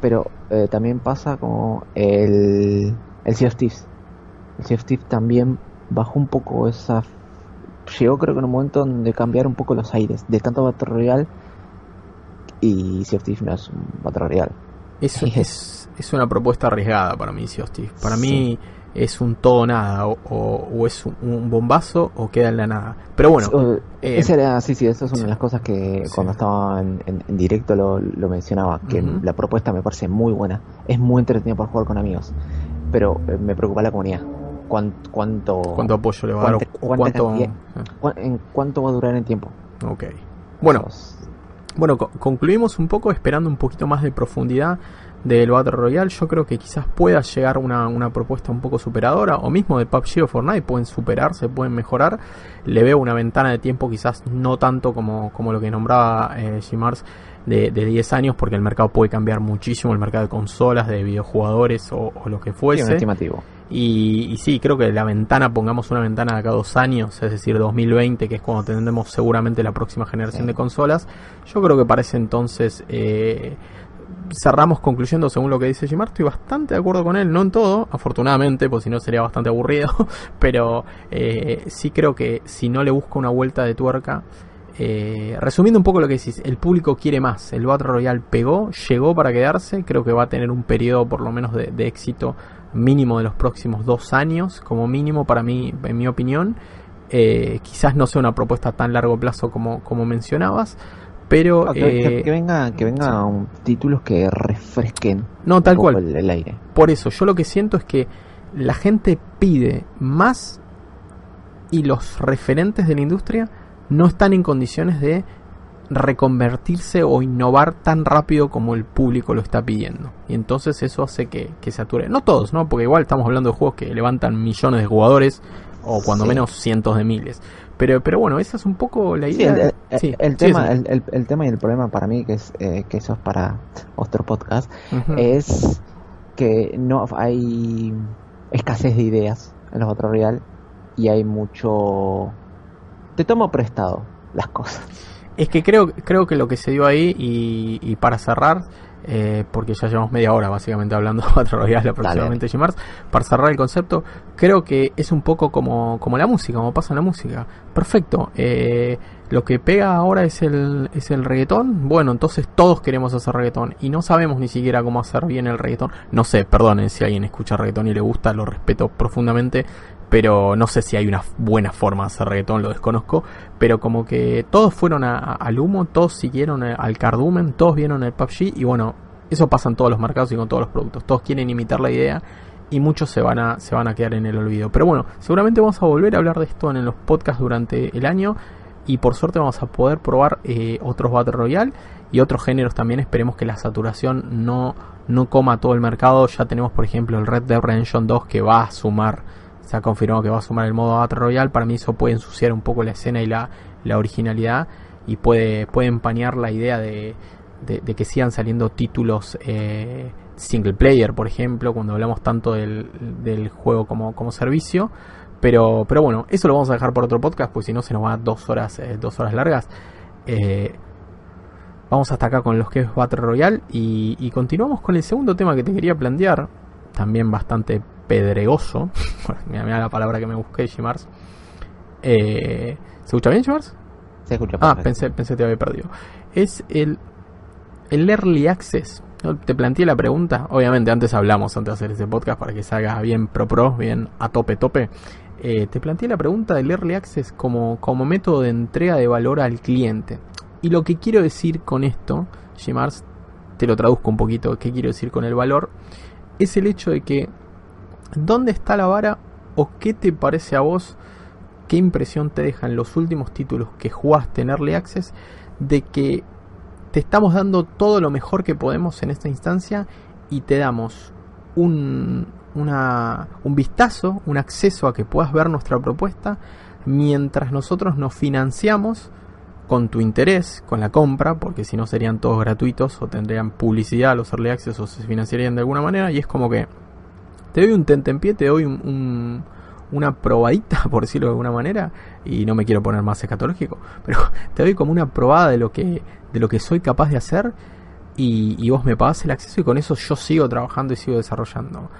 S2: pero eh, también pasa como el, el Sea of Thieves. El Sea of Thieves también bajó un poco esa. Llegó, creo que en un momento de cambiar un poco los aires, de tanto Battle Royale y Sea of no es un Battle Royale.
S1: Eso es, es una propuesta arriesgada para mí, Steve. Para mí es un todo nada, o, es un, bombazo o queda en la nada. Pero bueno.
S2: Eh, era, sí, sí, eso es una de las cosas que cuando estaba en, directo lo, mencionaba, que la propuesta me parece muy buena. Es muy entretenida para jugar con amigos, pero eh, me preocupa la comunidad. ¿Cuánto, cuánto,
S1: ¿Cuánto apoyo le va a dar?
S2: Cuánto, ¿En cuánto va a durar el tiempo?
S1: Ok. Bueno, bueno, concluimos un poco esperando un poquito más de profundidad del Battle Royale. Yo creo que quizás pueda llegar una, una propuesta un poco superadora, o mismo de PUBG o Fortnite, pueden superarse, pueden mejorar. Le veo una ventana de tiempo quizás no tanto como, como lo que nombraba eh, Gmars de, de 10 años, porque el mercado puede cambiar muchísimo, el mercado de consolas, de videojugadores o, lo que fuese.
S2: estimativo.
S1: Y, sí, creo que la ventana, pongamos una ventana de acá dos años, es decir, 2020, que es cuando tendremos seguramente la próxima generación de consolas, yo creo que para ese entonces eh, cerramos concluyendo según lo que dice Jimar, estoy bastante de acuerdo con él, no en todo, afortunadamente, pues si no sería bastante aburrido, pero eh, sí creo que si no le busca una vuelta de tuerca, eh, resumiendo un poco lo que decís, el público quiere más, el Battle Royale pegó, llegó para quedarse, creo que va a tener un periodo por lo menos de, de éxito mínimo de los próximos dos años, como mínimo para mí, en mi opinión. Eh, quizás no sea una propuesta a tan largo plazo como, como mencionabas, pero...
S2: que, eh, venga, que venga un, títulos que refresquen
S1: no, tal cual.
S2: El, aire.
S1: Por eso, yo lo que siento es que la gente pide más y los referentes de la industria no están en condiciones de reconvertirse o innovar tan rápido como el público lo está pidiendo. Y entonces eso hace que, que sature. No todos, ¿no? Porque igual estamos hablando de juegos que levantan millones de jugadores o cuando menos cientos de miles. Pero, pero bueno, esa es un poco la idea.
S2: el, tema, el, tema y el problema para mí, que es eh, que eso es para otro podcast, es que no hay escasez de ideas en los otros real y hay mucho... Te tomo prestado las cosas.
S1: Es que creo, creo que lo que se dio ahí, y, para cerrar, eh, porque ya llevamos media hora básicamente hablando de Battle Royale aproximadamente Gmars. Para cerrar el concepto, creo que es un poco como, como la música, como pasa en la música. Perfecto, eh, lo que pega ahora es el, es el reggaetón. Bueno, entonces todos queremos hacer reggaetón y no sabemos ni siquiera cómo hacer bien el reggaetón. No sé, perdonen si alguien escucha reggaetón y le gusta, lo respeto profundamente pero no sé si hay una buena forma de hacer reggaetón, lo desconozco, pero como que todos fueron al humo, todos siguieron al cardumen, todos vieron el PUBG y bueno, eso pasa en todos los mercados y con todos los productos, todos quieren imitar la idea y muchos se van a se van a quedar en el olvido. Pero bueno, seguramente vamos a volver a hablar de esto en los podcasts durante el año y por suerte vamos a poder probar eh, otros Battle Royale y otros géneros también. Esperemos que la saturación no, no coma todo el mercado. Ya tenemos por ejemplo el Red Dead Redemption 2 que va a sumar se ha confirmado que va a sumar el modo Battle Royale. Para mí eso puede ensuciar un poco la escena y la, originalidad y puede, puede empañar la idea de, que sigan saliendo títulos eh, single player, por ejemplo, cuando hablamos tanto del, juego como, como servicio. Pero, pero bueno, eso lo vamos a dejar por otro podcast, pues si no se nos va a dos horas, eh, dos horas largas. Eh, vamos hasta acá con los que es Battle Royale y continuamos con el segundo tema que te quería plantear, también bastante pedregoso. mira, mira la palabra que me busqué, Shimars. Eh, ¿Se escucha bien, Shimars?
S2: Se escucha
S1: Ah, pensé, pensé que te había perdido. Es el, el Early Access. Te planteé la pregunta, obviamente antes hablamos antes de hacer este podcast para que salga bien pro pro, bien a tope tope. Eh, te planteé la pregunta del Early Access como, como método de entrega de valor al cliente. Y lo que quiero decir con esto, Shimars, te lo traduzco un poquito, qué quiero decir con el valor, es el hecho de que ¿Dónde está la vara o qué te parece a vos? ¿Qué impresión te dejan los últimos títulos que jugaste en Early Access de que te estamos dando todo lo mejor que podemos en esta instancia y te damos un, un vistazo, un acceso a que puedas ver nuestra propuesta mientras nosotros nos financiamos con tu interés, con la compra, porque si no serían todos gratuitos o tendrían publicidad los early access o se financiarían de alguna manera y es como que te doy un tentempié, te doy un, una probadita, por decirlo de alguna manera, y no me quiero poner más escatológico, pero te doy como una probada de lo que, de lo que soy capaz de hacer y, vos me pagás el acceso y con eso yo sigo trabajando y sigo desarrollando.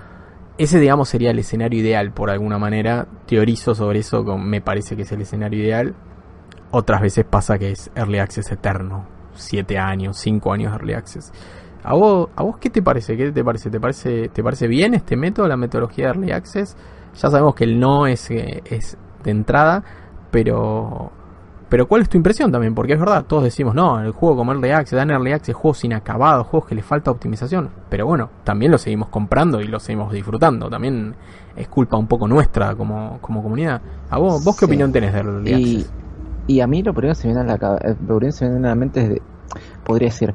S1: Ese, digamos, sería el escenario ideal, por alguna manera. Teorizo sobre eso, me parece que es el escenario ideal. Otras veces pasa que es Early Access eterno. Siete años, cinco años de Early Access. ¿A vos, ¿A vos qué te parece? ¿Qué te parece? ¿Te parece, te parece bien este método, la metodología de Early Access? Ya sabemos que el no es, eh, es de entrada, pero pero ¿cuál es tu impresión también? Porque es verdad, todos decimos, no, el juego como Early Access, dan Early Access, juegos inacabados, juegos que le falta optimización. Pero bueno, también lo seguimos comprando y lo seguimos disfrutando. También es culpa un poco nuestra como, como comunidad. ¿A vos, vos qué opinión tenés de Early Access?
S2: Y a mí lo primero que se me viene a la, eh, lo primero que se me viene a la mente es, de, podría decir,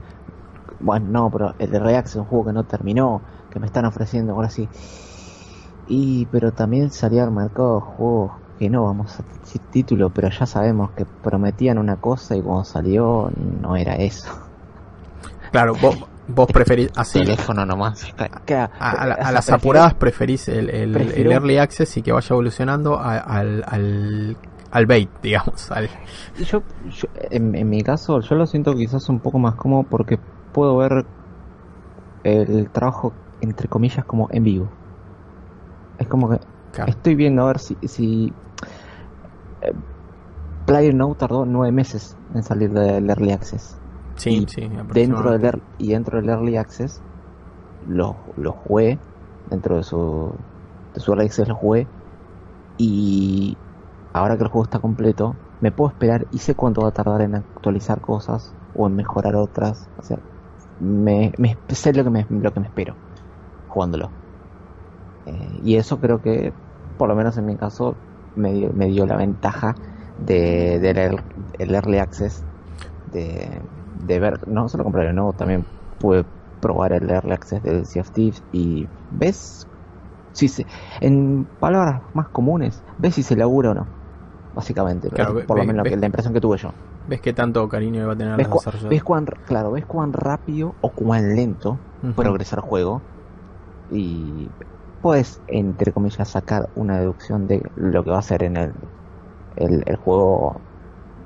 S2: bueno, no, pero el de React es un juego que no terminó, que me están ofreciendo ahora sí. Y, pero también salía al mercado juegos que no vamos a decir título, pero ya sabemos que prometían una cosa y cuando salió no era eso.
S1: Claro, vos, vos preferís así.
S2: Teléfono nomás.
S1: A, las apuradas preferís el, el, early access y que vaya evolucionando al, al, al bait, digamos.
S2: Yo, en, en, mi caso, yo lo siento quizás un poco más cómodo porque puedo ver el trabajo, entre comillas, como en vivo. Es como que estoy viendo a ver si, si eh, Player No tardó nueve meses en salir del Early Access.
S1: Sí, sí,
S2: dentro del y dentro del Early Access lo, lo jugué, dentro de su, de su Early Access lo jugué, y ahora que el juego está completo, me puedo esperar y sé cuánto va a tardar en actualizar cosas o en mejorar otras. O sea, me, me sé lo que me, lo que me espero jugándolo. Eh, y eso creo que, por lo menos en mi caso, me dio, me dio la ventaja de, de el Early Access, de, de ver, no solo comprar el nuevo, también pude probar el Early Access del Sea of Thieves y ves, si se, en palabras más comunes, ves si se labura o no, básicamente, por lo menos la impresión que tuve yo.
S1: ¿Ves qué tanto cariño va a tener
S2: ¿Ves, ves cuán, claro, ves cuán rápido o cuán lento progresa el juego y puedes, entre comillas, sacar una deducción de lo que va a ser en el, el, juego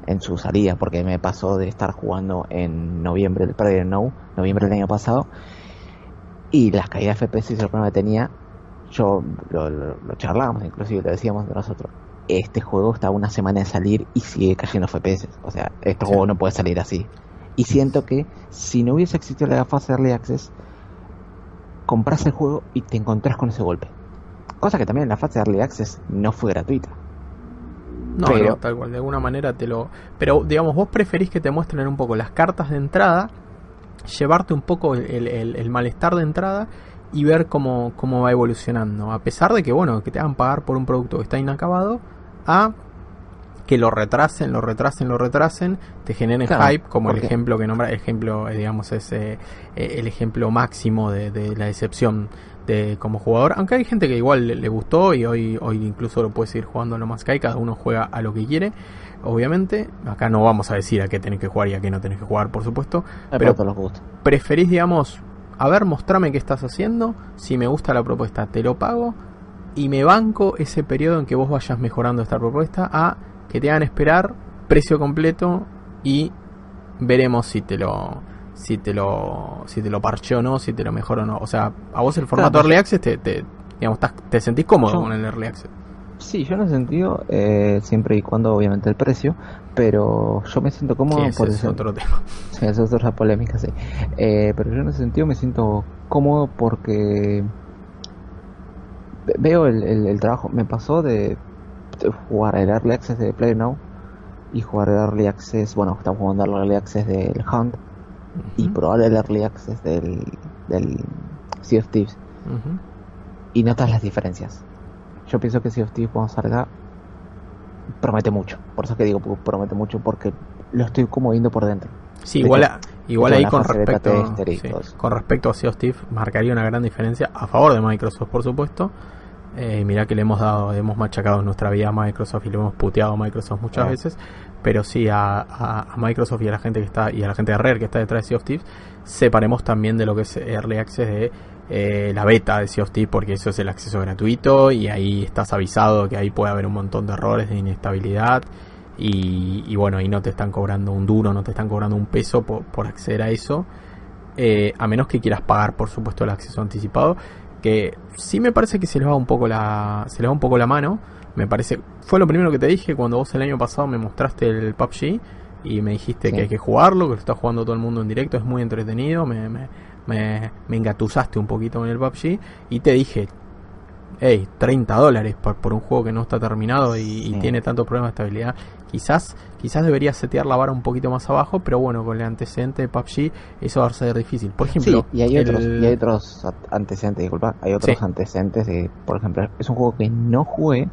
S2: en su salida, porque me pasó de estar jugando en noviembre, del no, noviembre del año pasado, y las caídas de FPS y el problema que tenía, yo lo, lo, charlábamos, inclusive lo decíamos de nosotros, este juego está una semana de salir y sigue cayendo FPS, o sea, este juego no puede salir así. Y siento que si no hubiese existido la fase de Early Access, compras el juego y te encontrás con ese golpe. Cosa que también en la fase de Early Access no fue gratuita.
S1: No, pero, tal cual, de alguna manera te lo... Pero, digamos, vos preferís que te muestren un poco las cartas de entrada, llevarte un poco el, malestar de entrada y ver cómo, cómo va evolucionando. A pesar de que, bueno, que te hagan pagar por un producto que está inacabado, a que lo retrasen, lo retrasen, lo retrasen, te generen hype, como el ejemplo que nombra, ejemplo, eh, digamos, es eh, eh, el ejemplo máximo de, de, la decepción de como jugador. Aunque hay gente que igual le, gustó y hoy, hoy incluso lo puede seguir jugando lo más que hay, cada uno juega a lo que quiere. Obviamente, acá no vamos a decir a qué tenés que jugar y a qué no tenés que jugar, por supuesto. pero preferís, digamos, a ver, mostrame qué estás haciendo. Si me gusta la propuesta, te lo pago. Y me banco ese periodo en que vos vayas mejorando esta propuesta a que te hagan esperar precio completo y veremos si te lo si te lo si te lo parche o no, si te lo mejor o no. O sea, a vos el formato Early Access te, te, digamos, te sentís cómodo con el Early Access.
S2: Sí, yo en ese sentido, eh, siempre y cuando obviamente el precio, pero yo me siento cómodo
S1: por ese es otro tema.
S2: Sí, eso es otra polémica, sí. Eh, pero yo en ese sentido me siento cómodo porque veo el, el trabajo. Me pasó de jugar el Early Access de Play Now y jugar el Early Access, bueno, estamos jugando el Early Access del Hunt y probar el Early Access del, del Sea of Thieves y notas las diferencias. Yo pienso que Sea of Thieves cuando salga promete mucho, por eso que digo promete mucho porque lo estoy como viendo por dentro.
S1: Sí, igual, igual ahí con respecto, con respecto a Sea of marcaría una gran diferencia a favor de Microsoft, por supuesto. Eh, mira que le hemos dado, hemos machacado nuestra vida a Microsoft y le hemos puteado a Microsoft muchas veces, pero sí a, Microsoft y a la gente que está y a la gente de Rare que está detrás de Sea of Thieves, separemos también de lo que es Early Access de eh, la beta de Sea of Thieves porque eso es el acceso gratuito y ahí estás avisado que ahí puede haber un montón de errores, de inestabilidad y, bueno, ahí no te están cobrando un duro, no te están cobrando un peso por, acceder a eso. Eh, a menos que quieras pagar por supuesto el acceso anticipado que sí me parece que se les va un poco la se les va un poco la mano me parece fue lo primero que te dije cuando vos el año pasado me mostraste el PUBG y me dijiste que hay que jugarlo que lo está jugando todo el mundo en directo es muy entretenido me, me, me, me engatusaste un poquito con el PUBG y te dije hey, 30 dólares por, por, un juego que no está terminado y, tiene tantos problemas de estabilidad. Quizás, quizás debería setear la vara un poquito más abajo, pero bueno, con el antecedente de PUBG eso va a ser difícil. Por ejemplo,
S2: y hay, otros, y hay otros antecedentes, disculpa, hay otros antecedentes de, por ejemplo, es un juego que no jugué,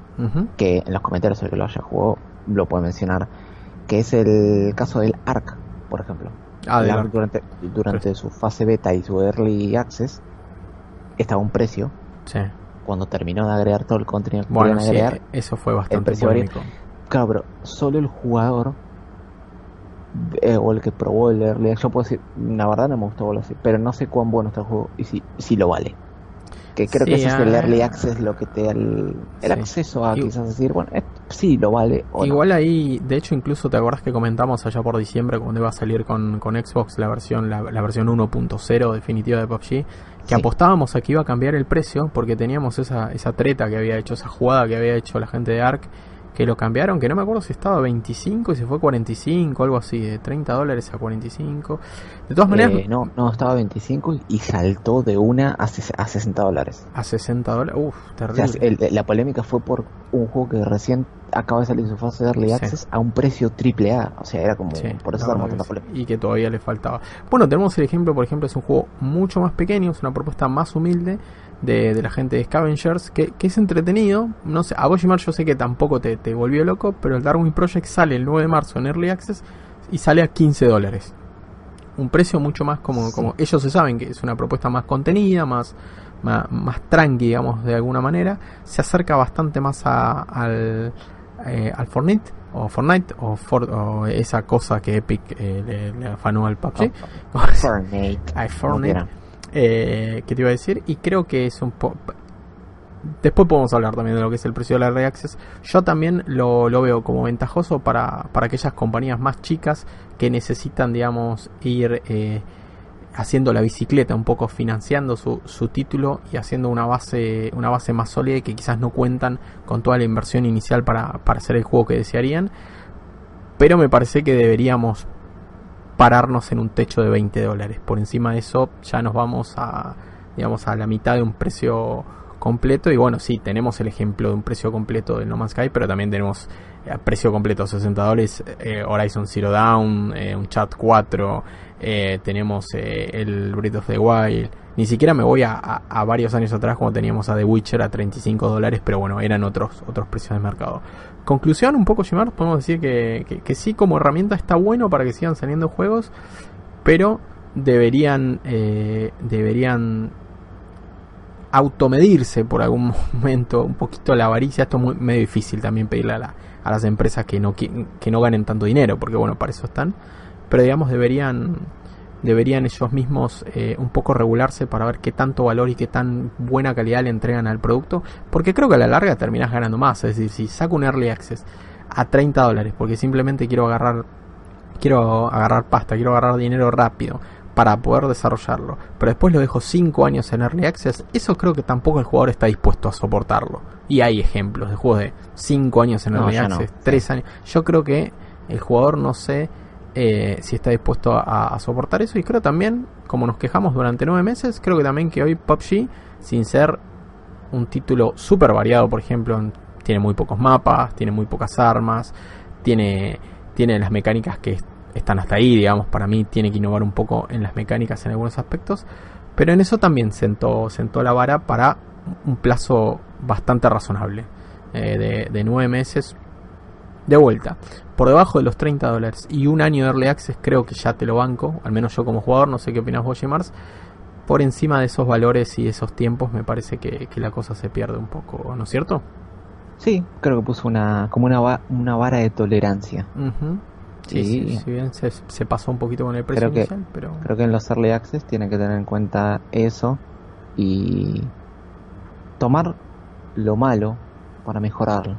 S2: que en los comentarios el que lo haya jugado lo puede mencionar, que es el caso del ARC, por ejemplo. Ah, durante, durante su fase beta y su early access estaba a un precio.
S1: Sí
S2: cuando terminó de agregar todo el contenido que bueno, agregar.
S1: Eso fue bastante polémico.
S2: Claro, pero solo el jugador eh, o el que probó el Early yo puedo decir, la verdad no me gustó así, pero no sé cuán bueno está el juego y si, si lo vale. Que creo que ese es el ah. Early Access lo que te da el, acceso a quizás decir, bueno, eh, sí lo vale.
S1: Igual ahí, de hecho, incluso te acuerdas que comentamos allá por diciembre cuando iba a salir con, con Xbox la versión la, la versión 1.0 definitiva de PUBG que apostábamos a que iba a cambiar el precio porque teníamos esa, esa treta que había hecho, esa jugada que había hecho la gente de Ark, que lo cambiaron, que no me acuerdo si estaba a 25 y se fue a 45, algo así, de 30 dólares a 45. De todas maneras...
S2: Eh, no, no, estaba a 25 y saltó de una a, a 60 dólares.
S1: A 60 dólares, uff, terrible.
S2: la polémica fue por un juego que recién acaba de salir su fase de Early Access a un precio triple A. O sea, era como. por eso
S1: Y que todavía le faltaba. Bueno, tenemos el ejemplo, por ejemplo, es un juego mucho más pequeño, es una propuesta más humilde de, de la gente de Scavengers, que, que, es entretenido. No sé, a Boshimar yo sé que tampoco te, te volvió loco, pero el Darwin Project sale el 9 de marzo en Early Access y sale a 15 dólares. Un precio mucho más como, como ellos se saben que es una propuesta más contenida, más, más, más tranqui, digamos, de alguna manera. Se acerca bastante más a, al, eh, al Fortnite o Fortnite o, o, esa cosa que Epic eh, le, afanó al PUBG.
S2: Fortnite.
S1: Fortnite. Eh, ¿Qué te iba a decir? Y creo que es un poco... después podemos hablar también de lo que es el precio de la Early Access. Yo también lo, lo veo como ventajoso para, para, aquellas compañías más chicas que necesitan, digamos, ir eh, haciendo la bicicleta, un poco financiando su, su, título y haciendo una base, una base más sólida y que quizás no cuentan con toda la inversión inicial para, para hacer el juego que desearían. Pero me parece que deberíamos pararnos en un techo de 20 dólares. Por encima de eso ya nos vamos a, digamos, a la mitad de un precio completo. Y bueno, sí, tenemos el ejemplo de un precio completo de No Man's Sky, pero también tenemos a eh, precio completo 60 dólares eh, Horizon Zero Dawn, eh, un Chat 4, tenemos el Breath of the Wild. Ni siquiera me voy a, a, varios años atrás cuando teníamos a The Witcher a 35 dólares, pero bueno, eran otros, otros precios de mercado. Conclusión, un poco, Shimar, podemos decir que, que, que, sí, como herramienta está bueno para que sigan saliendo juegos, pero deberían, deberían automedirse por algún momento un poquito la avaricia. Esto es muy, medio difícil también pedirle a, a las empresas que no, que, no ganen tanto dinero, porque bueno, para eso están. Pero digamos, deberían, deberían ellos mismos eh, un poco regularse para ver qué tanto valor y qué tan buena calidad le entregan al producto, porque creo que a la larga terminas ganando más. Es decir, si saco un early access a 30 dólares, porque simplemente quiero agarrar quiero agarrar pasta, quiero agarrar dinero rápido para poder desarrollarlo, pero después lo dejo 5 años en Early Access, eso creo que tampoco el jugador está dispuesto a soportarlo. Y hay ejemplos de juegos de 5 años en Early Access, 3 años. Yo creo que el jugador no sé eh, si está dispuesto a, soportar eso. Y creo también, como nos quejamos durante 9 meses, creo que también que hoy PUBG, sin ser un título súper variado, por ejemplo, tiene muy pocos mapas, tiene muy pocas armas, tiene, tiene las mecánicas que están hasta ahí, digamos, para mí tiene que innovar un poco en las mecánicas en algunos aspectos, pero en eso también sentó, sentó la vara para un plazo bastante razonable, eh, de nueve meses de vuelta, por debajo de los 30 dólares y un año de Early Access creo que ya te lo banco, al menos yo como jugador, no sé qué opinas vos, Mars, por encima de esos valores y esos tiempos me parece que, la cosa se pierde un poco, ¿no es cierto?
S2: Sí, creo que puso una como una, una vara de tolerancia.
S1: Sí, si bien se, pasó un poquito con el precio
S2: creo que,
S1: pero...
S2: Creo que en los Early Access tiene que tener en cuenta eso y tomar lo malo para mejorarlo.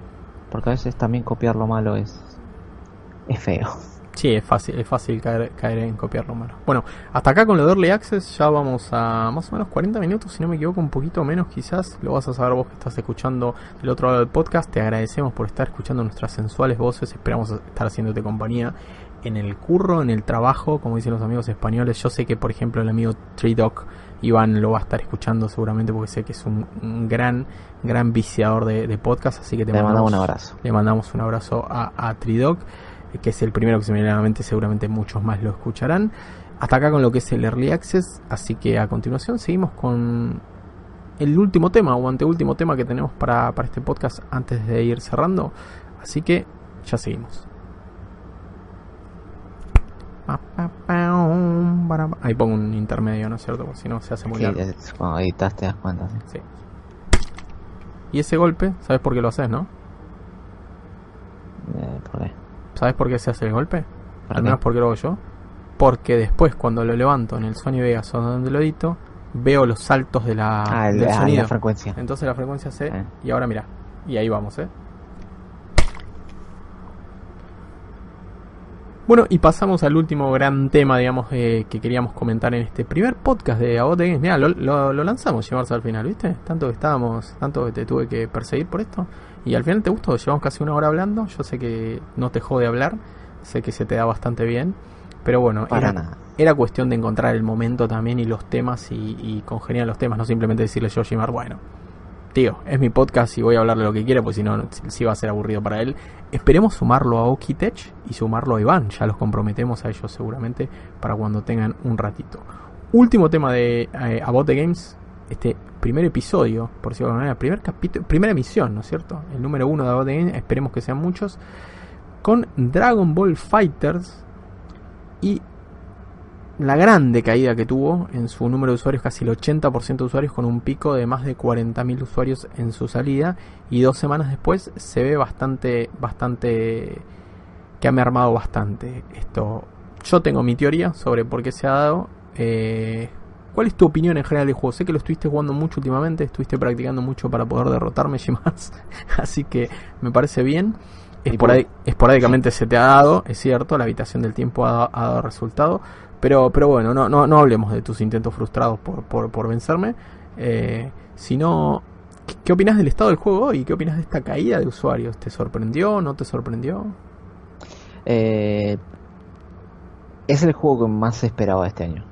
S2: Porque a veces también copiar lo malo es, es feo.
S1: Sí, es fácil, es fácil caer, caer en copiar lo malo. Bueno, hasta acá con lo de Early Access ya vamos a más o menos 40 minutos, si no me equivoco, un poquito menos quizás. Lo vas a saber vos que estás escuchando del otro lado del podcast. Te agradecemos por estar escuchando nuestras sensuales voces. Esperamos estar haciéndote compañía en el curro, en el trabajo, como dicen los amigos españoles. Yo sé que, por ejemplo, el amigo Tridoc Iván lo va a estar escuchando seguramente porque sé que es un, gran, gran viciador de, podcast. Así que te
S2: le mandamos, un abrazo.
S1: Le mandamos un abrazo a, a Tridoc que es el primero que se me viene a la mente, seguramente muchos más lo escucharán. Hasta acá con lo que es el Early Access, así que a continuación seguimos con el último tema o anteúltimo tema que tenemos para, para este podcast antes de ir cerrando. Así que ya seguimos. Ahí pongo un intermedio, ¿no es cierto? Porque si no se hace muy largo.
S2: Cuando editas te das cuenta.
S1: Sí. Y ese golpe, ¿sabes por qué lo haces, no?
S2: Eh, ¿Por qué?
S1: ¿Sabes por qué se hace el golpe? Al menos porque lo hago yo. Porque después, cuando lo levanto en el Sony Vegas o donde lo edito, veo los saltos de la,
S2: ah, del ah, sonido. frecuencia.
S1: Entonces la frecuencia se. Ah. Y ahora mira. Y ahí vamos, ¿eh? Bueno, y pasamos al último gran tema, digamos, eh, que queríamos comentar en este primer podcast de Abote Games. Mira, lo, lo, lo, lanzamos, llevarse al final, ¿viste? Tanto que estábamos, tanto que te tuve que perseguir por esto. Y al final te gustó, llevamos casi una hora hablando. Yo sé que no te jode hablar, sé que se te da bastante bien. Pero bueno, era, era cuestión de encontrar el momento también y los temas y, y congeniar los temas, no simplemente decirle yo, Jimar, bueno, tío, es mi podcast y voy a hablar de lo que quiera, pues si no, si va a ser aburrido para él. Esperemos sumarlo a Okitech y sumarlo a Iván, ya los comprometemos a ellos seguramente para cuando tengan un ratito. Último tema de eh, About the Games, este primer episodio, por decirlo de alguna manera, primer capítulo, primera emisión, ¿no es cierto? El número uno de About the Games, esperemos que sean muchos, con Dragon Ball Fighters y la grande caída que tuvo en su número de usuarios, casi el 80% de usuarios, con un pico de más de 40.000 usuarios en su salida. Y dos semanas después se ve bastante, bastante, que ha mermado bastante esto. Yo tengo mi teoría sobre por qué se ha dado. Eh, ¿Cuál es tu opinión en general del juego? Sé que lo estuviste jugando mucho últimamente, estuviste practicando mucho para poder derrotarme, más, así que me parece bien. Esporádicamente se te ha dado, es cierto, la habitación del tiempo ha, dado resultado, pero, pero bueno, no, no, no hablemos de tus intentos frustrados por, por, por vencerme, eh, sino ¿Qué opinas del estado del juego y qué opinas de esta caída de usuarios? ¿Te sorprendió? ¿No te sorprendió?
S2: Eh, es el juego que más esperaba este año.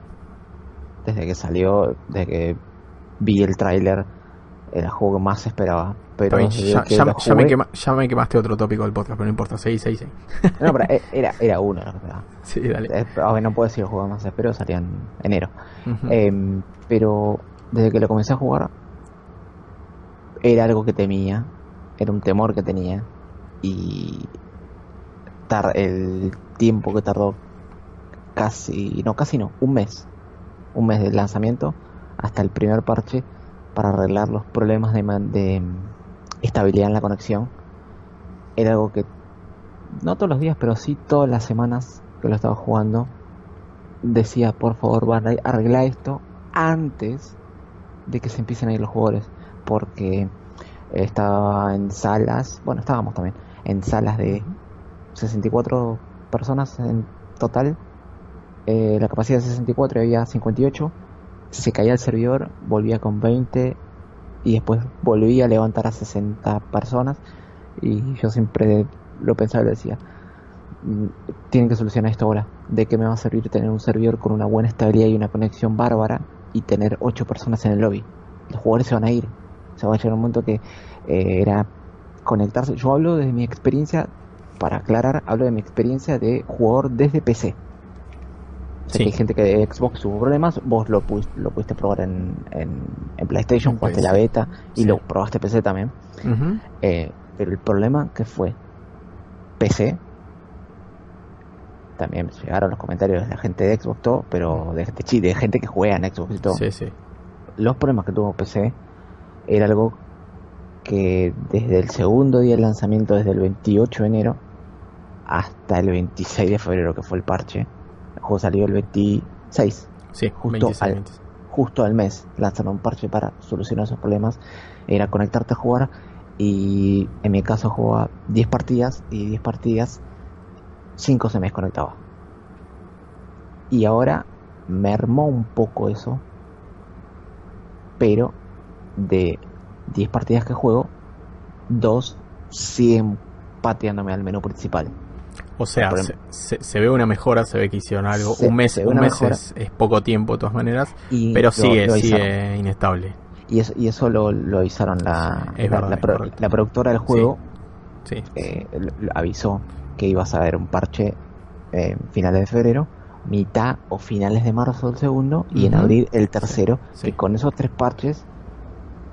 S2: Desde que salió, desde que vi el tráiler, era el juego que más esperaba. Pero
S1: ya, me quemaste otro tópico del podcast, pero no importa, seguí, seguí, seguí.
S2: No, pero e, era, era uno, la verdad.
S1: Sí, dale.
S2: no puedo decir juego más espero, salía en enero. Em, pero desde que lo comencé a jugar, era algo que temía, era un temor que tenía y el tiempo que tardó casi, no, casi no, un mes, un mes del lanzamiento hasta el primer parche para arreglar los problemas de, de estabilidad en la conexión. Era algo que no todos los días, pero sí todas las semanas que lo estaba jugando decía, por favor, arregla esto antes de que se empiecen a ir los jugadores porque estaba en salas, bueno, estábamos también en salas de 64 personas en total. Eh, la capacidad de 64 había 58. Se caía el servidor, volvía con 20 y después volvía a levantar a 60 personas. Y yo siempre lo pensaba y decía, mm, tienen que solucionar esto ahora. ¿De qué me va a servir tener un servidor con una buena estabilidad y una conexión bárbara y tener 8 personas en el lobby? Los jugadores se van a ir se va a llegar un momento que eh, era conectarse. Yo hablo de mi experiencia, para aclarar, hablo de mi experiencia de jugador desde PC. O sea, que hay gente que de Xbox tuvo problemas, vos lo, lo pudiste probar en, en, PlayStation, jugaste la beta y lo probaste PC también. Eh, pero el problema que fue PC, también llegaron los comentarios de la gente de Xbox, todo, pero de, de, de gente que juega en Xbox y todo. Los problemas que tuvo PC era algo que desde el segundo día del lanzamiento, desde el 28 de enero hasta el 26 de febrero, que fue el parche, el juego salió el 26.
S1: Sí,
S2: justo, al, justo al mes lanzaron un parche para solucionar esos problemas. Era conectarte a jugar y en mi caso jugaba 10 partidas y 10 partidas 5 se me desconectaba. Y ahora mermó un poco eso, pero de 10 partidas que juego, 2 siguen pateándome al menú principal.
S1: O sea, se, ve una mejora, se ve que hicieron algo. un mes, un mes es, poco tiempo de todas maneras, pero sigue, sigue inestable.
S2: Y eso, y eso lo, lo avisaron la, la, productora del juego. Eh, avisó que ibas a ver un parche en finales de febrero, mitad o finales de marzo el segundo y en abril el tercero. Que con esos tres parches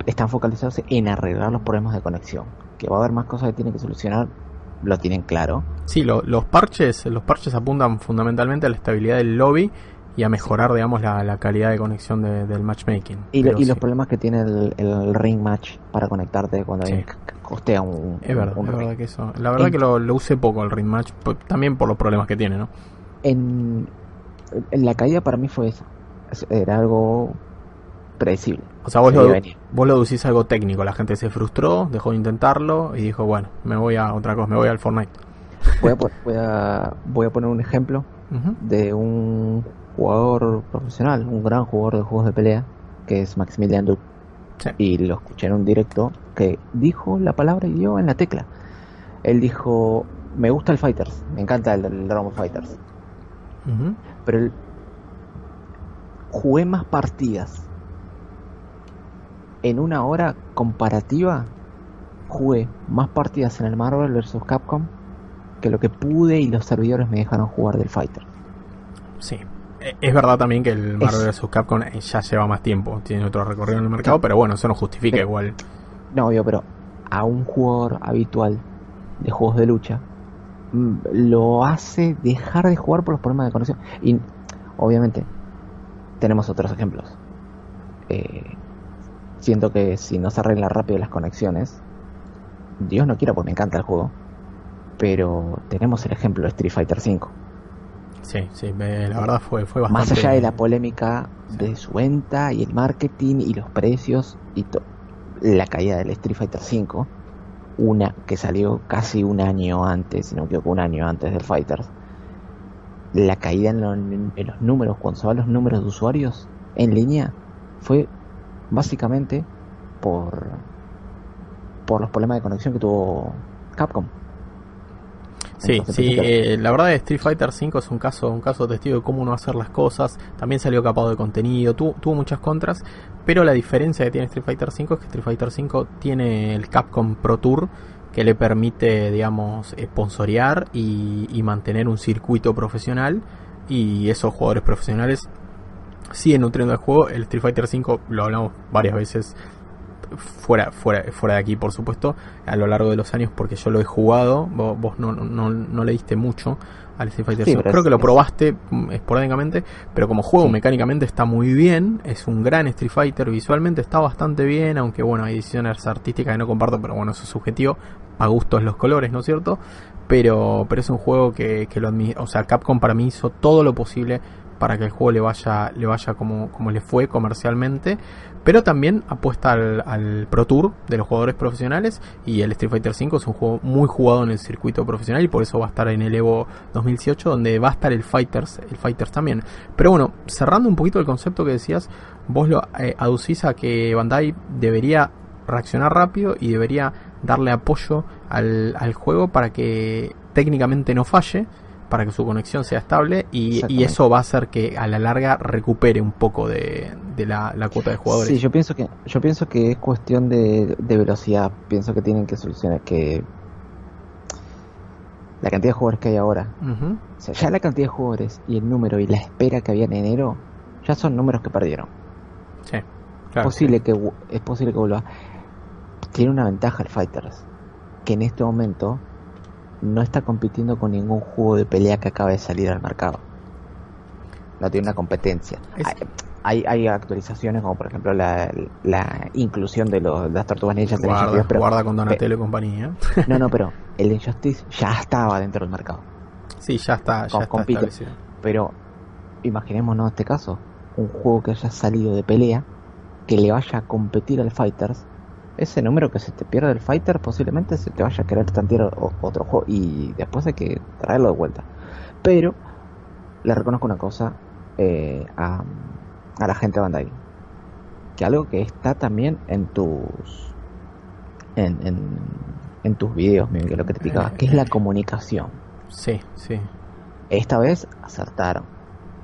S2: están focalizados en arreglar los problemas de conexión. Que va a haber más cosas que tienen que solucionar, lo tienen claro.
S1: Sí, los parches, los parches apuntan fundamentalmente a la estabilidad del lobby y a mejorar, digamos, la, calidad de conexión del matchmaking.
S2: Y, los problemas que tiene el, ring match para conectarte cuando costea un.
S1: Es verdad, es verdad que eso. La verdad que lo, lo usé poco el ring match, también por los problemas que tiene, ¿no?
S2: En, en la caída para mí fue eso. Era algo predecible.
S1: O sea, vos lo, vos lo decís algo técnico, la gente se frustró, dejó de intentarlo y dijo, bueno, me voy a otra cosa, me voy al Fortnite.
S2: Voy a, voy a, poner un ejemplo de un jugador profesional, un gran jugador de juegos de pelea, que es Maximilian Duke. Y lo escuché en un directo que dijo la palabra y dio en la tecla. Él dijo, me gusta el Fighters, me encanta el, el Dragon Fighters. Pero él, jugué más partidas en una hora comparativa jugué más partidas en el Marvel vs. Capcom que lo que pude y los servidores me dejaron jugar del Fighter.
S1: Sí, e, es verdad también que el Marvel vs. Capcom eh, ya lleva más tiempo, tiene otro recorrido en el mercado, pero bueno, eso no justifica igual.
S2: No, obvio, pero a un jugador habitual de juegos de lucha mm, lo hace dejar de jugar por los problemas de conexión. Y obviamente tenemos otros ejemplos. Eh, siento que si no se arreglan rápido las conexiones, Dios no quiera porque me encanta el juego, pero tenemos el ejemplo de Street Fighter V.
S1: Sí, sí, la verdad fue, fue bastante...
S2: Más allá de la polémica de su venta y el marketing y los precios y la caída del Street Fighter V, una que salió casi un año antes, si no me equivoco, un año antes del Fighters, la caída en, los números, cuando se van los números de usuarios en línea, fue básicamente por, por los problemas de conexión que tuvo Capcom.
S1: Sí, sí, eh, la verdad Street Fighter V es un caso, un caso testigo de cómo uno hacer las cosas. También salió capado de contenido, tuvo muchas contras, pero la diferencia que tiene Street Fighter V es que Street Fighter V tiene el Capcom Pro Tour que le permite, digamos, sponsorear y, y mantener un circuito profesional y esos jugadores profesionales siguen nutriendo el juego. El Street Fighter V lo hablamos varias veces fuera, fuera, fuera de aquí, por supuesto, a lo largo de los años, porque yo lo he jugado. Vos, no, no, no, le diste mucho al Street Fighter Creo que lo probaste mm, esporádicamente, pero como juego mecánicamente está muy bien. Es un gran Street Fighter, visualmente está bastante bien, aunque bueno, hay decisiones artísticas que no comparto, pero bueno, eso es subjetivo. A gustos los colores, ¿no es cierto? Pero, pero es un juego que, que lo O sea, Capcom para mí hizo todo lo posible para que el juego le vaya, le vaya como, como le fue comercialmente. Pero también apuesta al, Pro Tour de los jugadores profesionales. Y el Street Fighter V es un juego muy jugado en el circuito profesional. Y por eso va a estar en el Evo 2018, donde va a estar el Fighters, el Fighters también. Pero bueno, cerrando un poquito el concepto que decías, vos lo eh, aducís a que Bandai debería reaccionar rápido y debería darle apoyo al, al juego para que técnicamente no falle para que su conexión sea estable y, eso va a hacer que a la larga recupere un poco de, la, cuota de jugadores.
S2: Sí, yo pienso que yo pienso que es cuestión de, velocidad. Pienso que tienen que solucionar que la cantidad de jugadores que hay ahora. o sea, ya la cantidad de jugadores y el número y la espera que había en enero ya son números que perdieron.
S1: Sí,
S2: claro. Es posible que es posible que vuelva. Tiene una ventaja el Fighters que en este momento no está compitiendo con ningún juego de pelea que acaba de salir al mercado. No tiene una competencia. Hay, hay, actualizaciones como por ejemplo la, la inclusión de, los, las tortugas ninjas
S1: guarda, pero, guarda con Donatello y compañía.
S2: No, no, pero el Injustice ya estaba dentro del mercado.
S1: Sí, ya está, ya está establecido.
S2: Pero imaginémonos este caso, un juego que haya salido de pelea, que le vaya a competir al Fighters ese número que se te pierde el fighter posiblemente se te vaya a querer tantear otro juego y después hay que traerlo de vuelta. Pero le reconozco una cosa eh, a, a, la gente de Bandai. Que algo que está también en tus en, en, en tus videos, que lo que te explicaba, que es la comunicación.
S1: Sí, sí.
S2: Esta vez acertaron.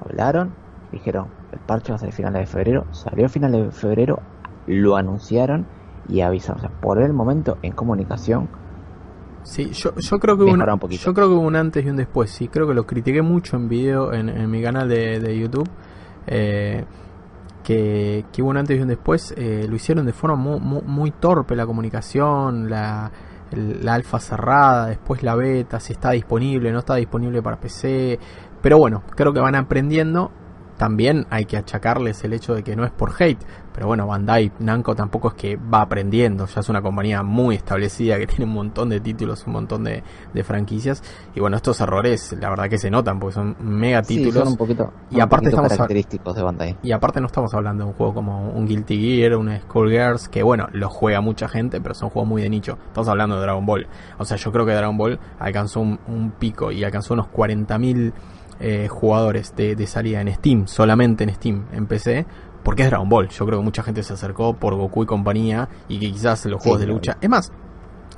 S2: Hablaron, dijeron, el parche va a salir finales de febrero, salió a finales de febrero, lo anunciaron y avisar. O sea, por el momento en comunicación.
S1: Sí, yo, yo creo que hubo un, yo creo que un antes y un después. Sí, creo que lo critiqué mucho en video en, mi canal de, YouTube. Eh, que, que, hubo un antes y un después. Eh, lo hicieron de forma muy, muy, torpe la comunicación, la, la alfa cerrada, después la beta, si está disponible, no está disponible para PC. Pero bueno, creo que van aprendiendo también hay que achacarles el hecho de que no es por hate, pero bueno, Bandai Namco tampoco es que va aprendiendo, ya es una compañía muy establecida que tiene un montón de títulos, un montón de, franquicias, y bueno, estos errores la verdad que se notan porque son mega títulos.
S2: un poquito,
S1: y aparte estamos
S2: característicos de Bandai.
S1: Y aparte no estamos hablando de un juego como un Guilty Gear, un Skullgirls, que bueno, lo juega mucha gente, pero son juegos muy de nicho. Estamos hablando de Dragon Ball. O sea, yo creo que Dragon Ball alcanzó un, un pico y alcanzó unos 40.000 eh, jugadores de, salida en Steam, solamente en Steam, en PC, porque es Dragon Ball. Yo creo que mucha gente se acercó por Goku y compañía y que quizás los juegos de lucha... Es más,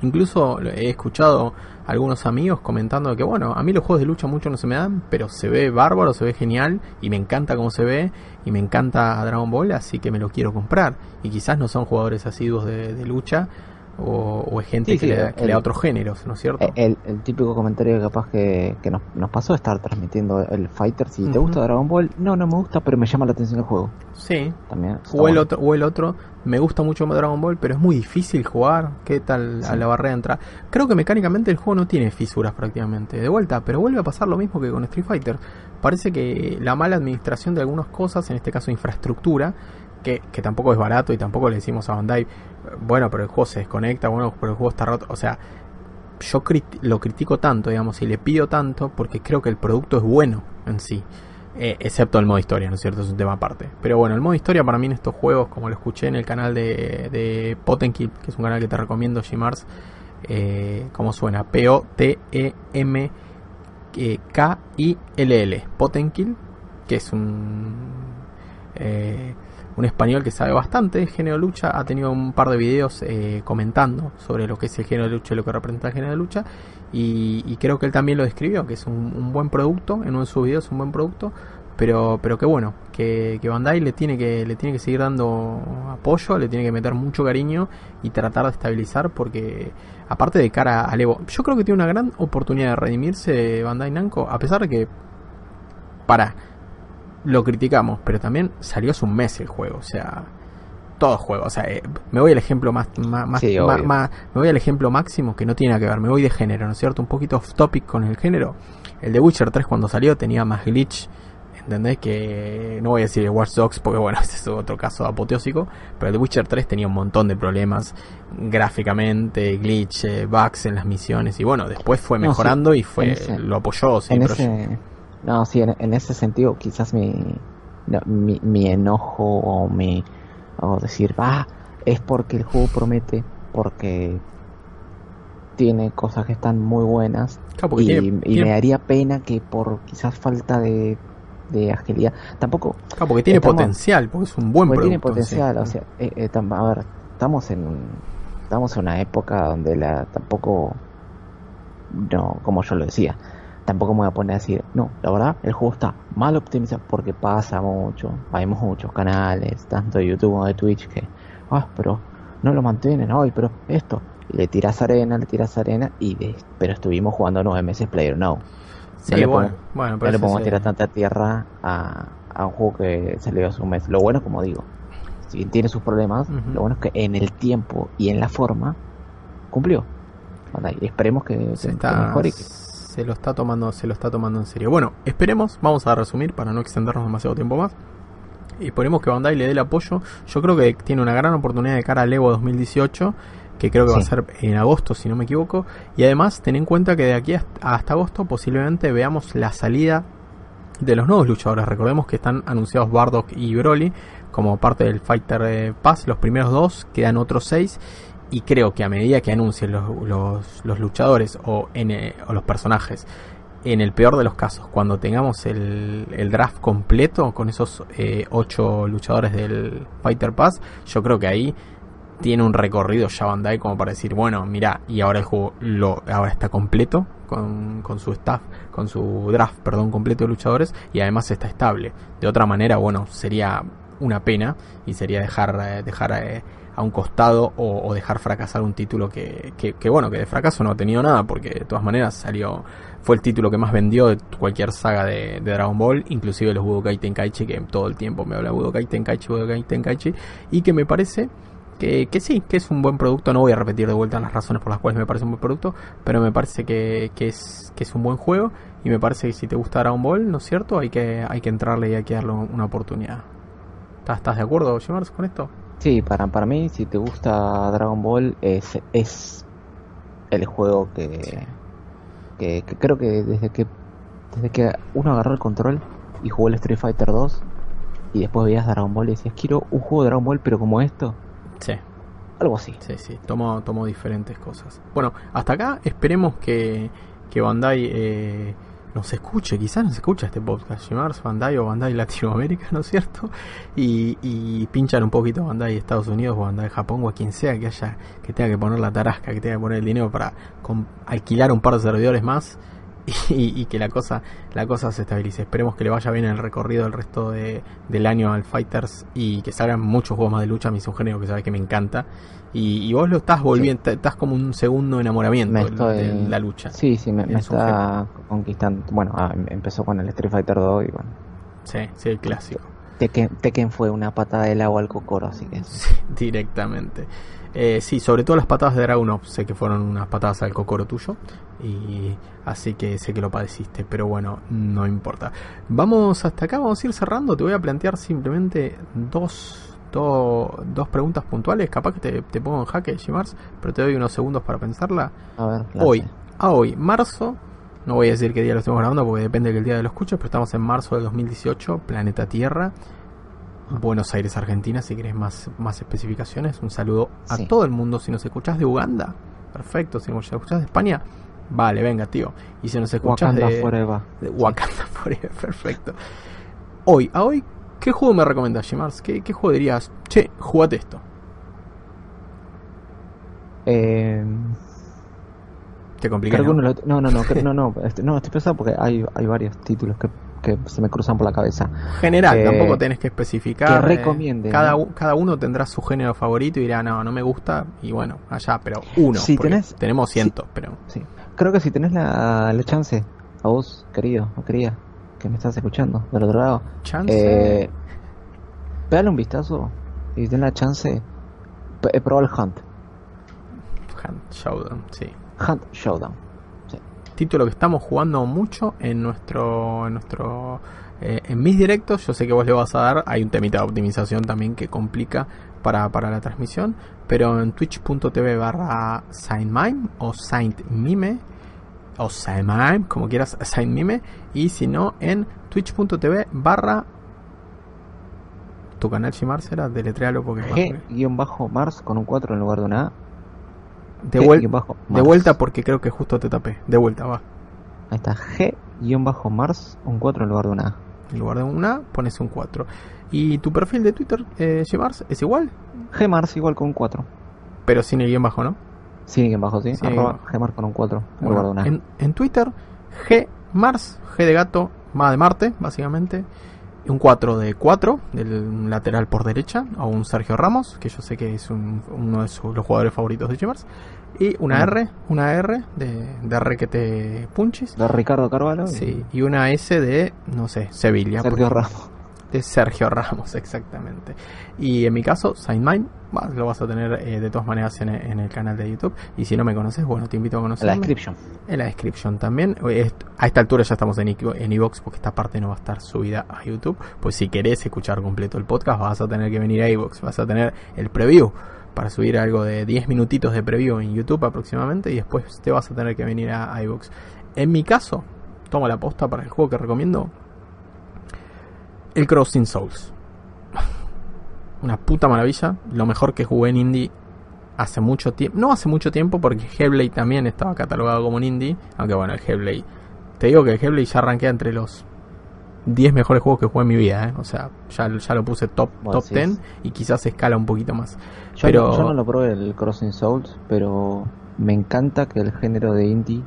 S1: incluso he escuchado algunos amigos comentando que bueno, a mí los juegos de lucha mucho no se me dan, pero se ve bárbaro, se ve genial y me encanta cómo se ve y me encanta Dragon Ball, así que me lo quiero comprar. Y quizás no son jugadores asiduos de lucha, o, es gente que, le, da otros géneros, ¿no es cierto?
S2: El, típico comentario capaz que, nos, nos, pasó estar transmitiendo el Fighter. Si te gusta Dragon Ball, no, no me gusta, pero me llama la atención el juego.
S1: Sí. También. O el, otro, o el otro, me gusta mucho Dragon Ball, pero es muy difícil jugar. ¿Qué tal a la barrera de entrada? Creo que mecánicamente el juego no tiene fisuras prácticamente. De vuelta, pero vuelve a pasar lo mismo que con Street Fighter. Parece que la mala administración de algunas cosas, en este caso infraestructura, que, que, tampoco es barato y tampoco le decimos a Bandai, bueno, pero el juego se desconecta, bueno, pero el juego está roto. O sea, yo lo critico tanto, digamos, y le pido tanto porque creo que el producto es bueno en sí. Eh, excepto el modo historia, ¿no es cierto? Es un tema aparte. Pero bueno, el modo historia para mí en estos juegos, como lo escuché en el canal de, de Potenkill, que es un canal que te recomiendo, Gmars, eh, ¿cómo suena? P-O-T-E-M-K-I-L-L. Potenkill, que es un, eh, un español que sabe bastante de género lucha. Ha tenido un par de videos eh, comentando sobre lo que es el género lucha y lo que representa el género lucha. Y, creo que él también lo describió, que es un, buen producto, en uno de sus videos un buen producto, pero, pero que bueno, que, que, Bandai le tiene que, le tiene que seguir dando apoyo, le tiene que meter mucho cariño y tratar de estabilizar porque aparte de cara al Evo, yo creo que tiene una gran oportunidad de redimirse Bandai Namco, a pesar de que para lo criticamos, pero también salió hace un mes el juego, o sea, todo juego. O sea, eh, me voy al ejemplo más, más, me voy al ejemplo máximo que no tiene nada que ver. Me voy de género, ¿no es cierto? Un poquito off topic con el género. El de Witcher 3 cuando salió tenía más glitch. ¿Entendés? Que no voy a decir el Watch Dogs porque bueno, ese es otro caso apoteósico. Pero el de Witcher 3 tenía un montón de problemas gráficamente, glitch, bugs en las misiones. Y bueno, después fue mejorando y fue lo apoyó. Sí,
S2: no, sí, en, ese sentido quizás mi, mi, mi enojo o mi o decir, ah, es porque el juego promete, porque tiene cosas que están muy buenas y, me daría pena que por quizás falta de, de agilidad tampoco
S1: claro, porque tiene potencial porque es un buen producto
S2: tiene potencial o sea eh, eh, a ver estamos en estamos en una época donde la tampoco no como yo lo decía tampoco me voy a poner a decir, no, la verdad, el juego está mal optimizado porque pasa mucho. Hay muchos canales, tanto de YouTube como de Twitch, que, ah, pero no lo mantienen hoy, pero esto. le tiras arena, le tiras arena, y pero estuvimos jugando nueve meses Player No.
S1: Sí, no le bueno, bueno,
S2: no le podemos tirar tanta tierra a, a, un juego que salió hace un mes. Lo bueno, como digo, si tiene sus problemas, lo bueno es que en el tiempo y en la forma cumplió. Y esperemos que se, mejore y que
S1: se lo está tomando, se lo está tomando en serio. Bueno, esperemos, vamos a resumir para no extendernos demasiado tiempo más. Y esperemos que Bandai le dé el apoyo. Yo creo que tiene una gran oportunidad de cara al Evo 2018, que creo que va a ser en agosto, si no me equivoco. Y además, ten en cuenta que de aquí hasta agosto posiblemente veamos la salida de los nuevos luchadores. Recordemos que están anunciados Bardock y Broly como parte del Fighter eh, Pass. Los primeros dos, quedan otros seis y creo que a medida que anuncien los, los, luchadores o, en, eh, o los personajes, en el peor de los casos, cuando tengamos el, el draft completo con esos eh, ocho luchadores del Fighter Pass, yo creo que ahí tiene un recorrido ya Bandai como para decir, bueno, mira, y ahora el juego lo, ahora está completo con, con su staff, con su draft, perdón, completo de luchadores y además está estable. De otra manera, bueno, sería una pena y sería dejar, eh, dejar a un costado o, dejar fracasar un título que, que, bueno, que de fracaso no ha tenido nada porque de todas maneras salió, fue el título que más vendió de cualquier saga de, Dragon Ball, inclusive los Budokai Tenkaichi, que todo el tiempo me habla Budokai Tenkaichi, Budokai Tenkaichi, y que me parece que, que, sí, que es un buen producto. No voy a repetir de vuelta las razones por las cuales me parece un buen producto, pero me parece que, que, es, que es un buen juego y me parece que si te gusta Dragon Ball, ¿no es cierto? Hay que, hay que entrarle y hay que darle una oportunidad. ¿Estás, estás de acuerdo, Jimars, con esto?
S2: Sí, para, para mí, si te gusta Dragon Ball, es, es el juego que, que, creo que desde que desde que uno agarró el control y jugó el Street Fighter 2 y después veías Dragon Ball y decías, quiero un juego de Dragon Ball pero como esto.
S1: Sí.
S2: Algo así.
S1: Sí, sí, tomo, tomo diferentes cosas. Bueno, hasta acá esperemos que, que Bandai eh, nos escuche, quizás nos escucha este podcast, Mars, Bandai o Bandai Latinoamérica, ¿no es cierto? Y, y pinchan un poquito Bandai Estados Unidos o Bandai Japón o a quien sea que haya, que tenga que poner la tarasca, que tenga que poner el dinero para alquilar un par de servidores más y, que la cosa la cosa se estabilice. Esperemos que le vaya bien el recorrido el resto de, del año al Fighters y que salgan muchos juegos más de lucha. A mí es un género que sabes que me encanta. Y, vos lo estás volviendo, estás como un segundo enamoramiento de, la lucha.
S2: Sí, sí, me, está conquistando. Bueno, ah, em, empezó con el Street Fighter 2 y bueno.
S1: Sí, sí, el clásico.
S2: Tekken, fue una patada del agua al cocoro, así que.
S1: directamente. Eh, sí, sobre todo las patadas de Dragunov, sé que fueron unas patadas al cocoro tuyo. Y así que sé que lo padeciste, pero bueno, no importa. Vamos hasta acá, vamos a ir cerrando. Te voy a plantear simplemente dos, dos preguntas puntuales. Capaz que te, te pongo en jaque, Gmars, pero te doy unos segundos para pensarla.
S2: A ver,
S1: hoy, a hoy, marzo, no voy a decir qué día lo estamos grabando porque depende del día de lo escuches, pero estamos en marzo del 2018, planeta Tierra. Buenos Aires, Argentina, si querés más, más especificaciones. Un saludo a todo el mundo. Si nos escuchás de Uganda, perfecto. Si nos escuchás de España, vale, venga, tío. Y si nos escuchás
S2: Wakanda
S1: de,
S2: Forever.
S1: de Wakanda Forever, perfecto. Hoy, a hoy, ¿qué juego me recomendás, Jimars? ¿Qué, ¿Qué juego dirías? Che, jugate esto.
S2: Eh,
S1: Te
S2: que
S1: ¿no?
S2: no, no, no, no, no, este- no, estoy pensando porque hay, hay varios títulos que, que se me cruzan por la cabeza.
S1: General,
S2: Eh,
S1: tampoco tenés que especificar.
S2: que
S1: eh,
S2: recomiende,
S1: cada, cada uno tendrá su género favorito y dirá, no, no me gusta. Y bueno, allá, pero uno.
S2: Si tenés-
S1: tenemos cientos, pero.
S2: Sí. Creo que si tenés la, la chance, a vos, querido o querida, que me estás escuchando del otro lado,
S1: Chance.
S2: eh, pégale un vistazo y si tenés la chance, p- eh, probá el Hunt.
S1: Hunt Showdown, sí.
S2: Hunt Showdown.
S1: Título que estamos jugando mucho en nuestro. En nuestro eh, en mis directos, yo sé que vos le vas a dar, hay un temita de optimización también que complica para, para la transmisión, pero en twitch.tv barra SaintMime o SaintMime, o SaintMime, como quieras, SaintMime, y si no, en twitch.tv barra tu canal Shimar será, deletrealo porque
S2: G-Mars con un 4 en lugar de una A.
S1: de, vuel- de
S2: G-Mars.
S1: vuelta porque creo que justo te tapé, de vuelta va.
S2: Ahí está, G-Mars, un 4 en lugar de una A.
S1: En lugar de un A, pones un 4. ¿Y tu perfil de Twitter, eh, Shimars, es igual?
S2: G-Mars igual con un 4.
S1: Pero sin el guion bajo, ¿no?
S2: Sin en bajo, ¿sí?
S1: Sí,
S2: Arroba. G-Mars con un 4 en
S1: Bueno,
S2: lugar de una A.
S1: en, en Twitter, G Mars, G de gato, Ma de Marte, básicamente. Un 4 de 4, del lateral por derecha, o un Sergio Ramos, que yo sé que es un- uno de sus, los jugadores favoritos de Chimars. Y una
S2: Mm.
S1: R, una R de, de Requete Punchis.
S2: De Ricardo Carvalho. y
S1: Sí, y una S de, no sé, Sevilla.
S2: Sergio. Ramos.
S1: De Sergio Ramos, exactamente. Y en mi caso, bah, lo vas a tener eh, de todas maneras en, en el canal de YouTube. Y si no me conoces, bueno, te invito a
S2: En
S1: conocerme.
S2: la description.
S1: En la descripción también. A esta altura ya estamos en iVo- en porque esta parte no va a estar subida a YouTube. Pues si querés escuchar completo el podcast, vas a tener que venir a iVoox. Vas a tener el preview para subir algo de 10 minutitos de preview en YouTube aproximadamente. Y después te vas a tener que venir a a iVoox. En mi caso, tomo la posta para el juego que recomiendo. El Crossing Souls. Una puta maravilla. Lo mejor que jugué en indie hace mucho tiempo. No hace mucho tiempo porque Hellblade también estaba catalogado como un indie. Aunque bueno, el Hellblade. Te digo que el Hellblade ya arranqué entre los 10 mejores juegos que jugué en mi vida. ¿eh? O sea, ya, ya lo puse top,
S2: Bueno,
S1: top
S2: sí,
S1: 10
S2: es-
S1: y quizás escala un poquito más.
S2: Yo,
S1: Pero-
S2: no, yo no lo probé el Crossing Souls, pero me encanta que el género de indie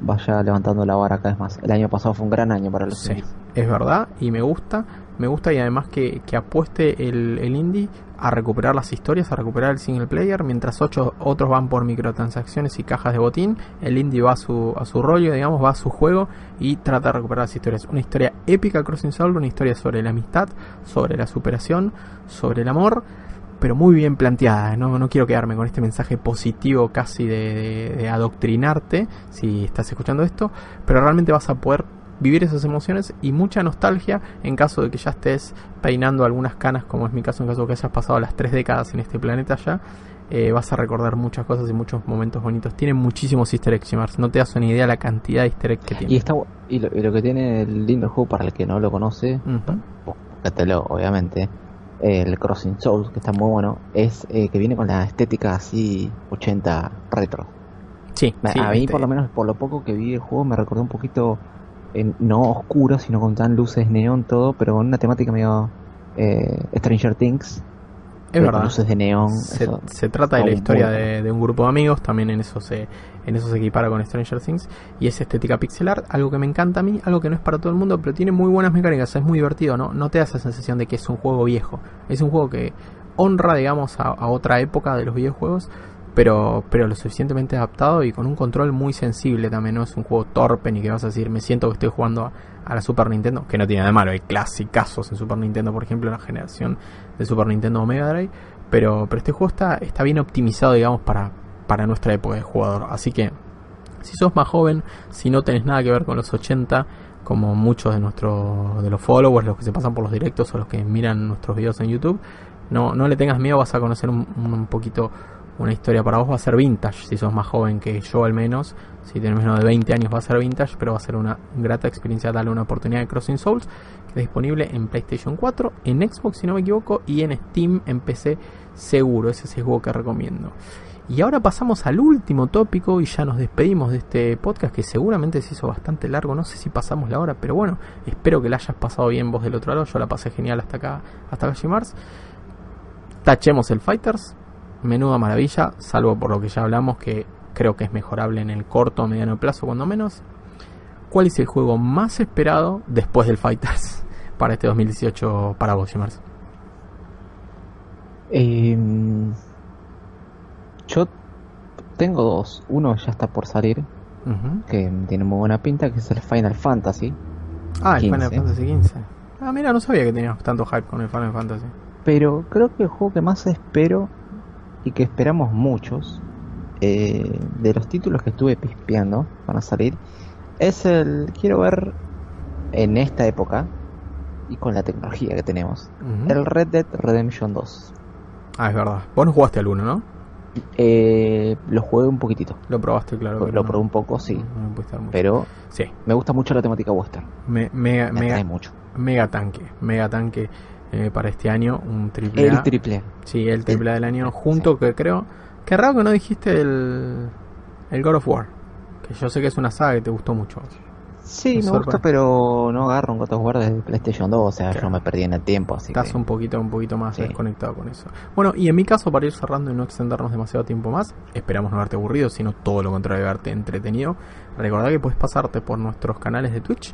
S2: vaya levantando la vara cada vez más. El año pasado fue un gran año para los
S1: Sí,
S2: indies.
S1: es verdad y me gusta. Me gusta y además que, que apueste el, el indie a recuperar las historias, a recuperar el single player, mientras ocho, otros van por microtransacciones y cajas de botín. El indie va a su, a su rollo, digamos, va a su juego y trata de recuperar las historias. Una historia épica, Crossing Soul, una historia sobre la amistad, sobre la superación, sobre el amor, pero muy bien planteada. No, no quiero quedarme con este mensaje positivo casi de, de- de adoctrinarte si estás escuchando esto, pero realmente vas a poder vivir esas emociones y mucha nostalgia en caso de que ya estés peinando algunas canas, como es mi caso, en caso de que hayas pasado las tres décadas en este planeta ya. eh, vas a recordar muchas cosas y muchos momentos bonitos. Tiene muchísimos easter eggs, Jimars. No te das una idea la cantidad de easter eggs que tiene.
S2: Y, está, y, lo, y lo que tiene el lindo juego para el que no lo conoce, búscatelo, obviamente, el Crossing Souls, que está muy bueno, es eh, que viene con la estética así 80 retro.
S1: Sí,
S2: Me-
S1: sí,
S2: a mí,
S1: este,
S2: por lo menos, por lo poco que vi el juego, me recordó un poquito, en- no oscuro, sino con tan luces neón, todo, pero con una temática medio eh, Stranger Things.
S1: es
S2: con
S1: verdad.
S2: luces de neón.
S1: Se, se trata de la historia de un grupo de amigos, también en eso se en eso se equipara con Stranger Things y es estética pixel art, algo que me encanta a mí, algo que no es para todo el mundo, pero tiene muy buenas mecánicas, es muy divertido, no no te da esa sensación de que es un juego viejo, es un juego que honra, digamos, a, otra época de los videojuegos, pero pero lo suficientemente adaptado y con un control muy sensible también, no es un juego torpe ni que vas a decir, me siento que estoy jugando a, la Super Nintendo, que no tiene nada de malo, hay clasicazos en Super Nintendo, por ejemplo, la generación de Super Nintendo o Mega Drive, pero, pero este juego está, está bien optimizado, digamos, para, para nuestra época de jugador. Así que, si sos más joven, si no tenés nada que ver con los 80, como muchos de nuestros de los followers, los que se pasan por los directos o los que miran nuestros videos en YouTube, no, no le tengas miedo, vas a conocer un, un poquito una historia para vos va a ser vintage, si sos más joven que yo al menos, si tenés menos de 20 años va a ser vintage, pero va a ser una grata experiencia darle una oportunidad de Crossing Souls, que está disponible en PlayStation 4, en Xbox si no me equivoco, y en Steam, en PC seguro, ese es el juego que recomiendo. Y ahora pasamos al último tópico y ya nos despedimos de este podcast que seguramente se hizo bastante largo, no sé si pasamos la hora, pero bueno, espero que la hayas pasado bien vos del otro lado, yo la pasé genial hasta acá, hasta acá Mars. Tachemos el Fighters, menuda maravilla, salvo por lo que ya hablamos que creo que es mejorable en el corto o mediano plazo cuando menos. ¿Cuál es el juego más esperado después del Fighters para este 2018 para vos, Mars?
S2: Eh, yo tengo dos. Uno ya está por salir, que tiene muy buena pinta, que es el Final Fantasy.
S1: Ah, el Final Fantasy XV. Ah, mira, no sabía que teníamos tanto hype con el Final Fantasy.
S2: Pero creo que el juego que más espero y que esperamos muchos eh, de los títulos que estuve pispeando van a salir es el quiero ver en esta época y con la tecnología que tenemos el Red Dead Redemption 2
S1: ah es verdad vos no jugaste al 1 ¿no?
S2: Eh, lo jugué un poquitito.
S1: Lo probaste claro
S2: lo probé un poco sí. Pero
S1: sí.
S2: me gusta mucho la temática western.
S1: Me, mega, mega,
S2: mucho.
S1: mega tanque mega tanque eh, para este año, un triple
S2: El triple.
S1: Sí, el triple del año, junto que creo... Qué raro que no dijiste el, el God of War, que yo sé que es una saga que te gustó mucho.
S2: Sí, me, gusta, pero no agarro un God of War desde PlayStation 2, o sea, yo me perdí en el tiempo, así
S1: Estás un poquito un poquito más desconectado con eso. Bueno, y en mi caso, para ir cerrando y no extendernos demasiado tiempo más, esperamos no haberte aburrido, sino todo lo contrario, haberte entretenido. Recordá que puedes pasarte por nuestros canales de Twitch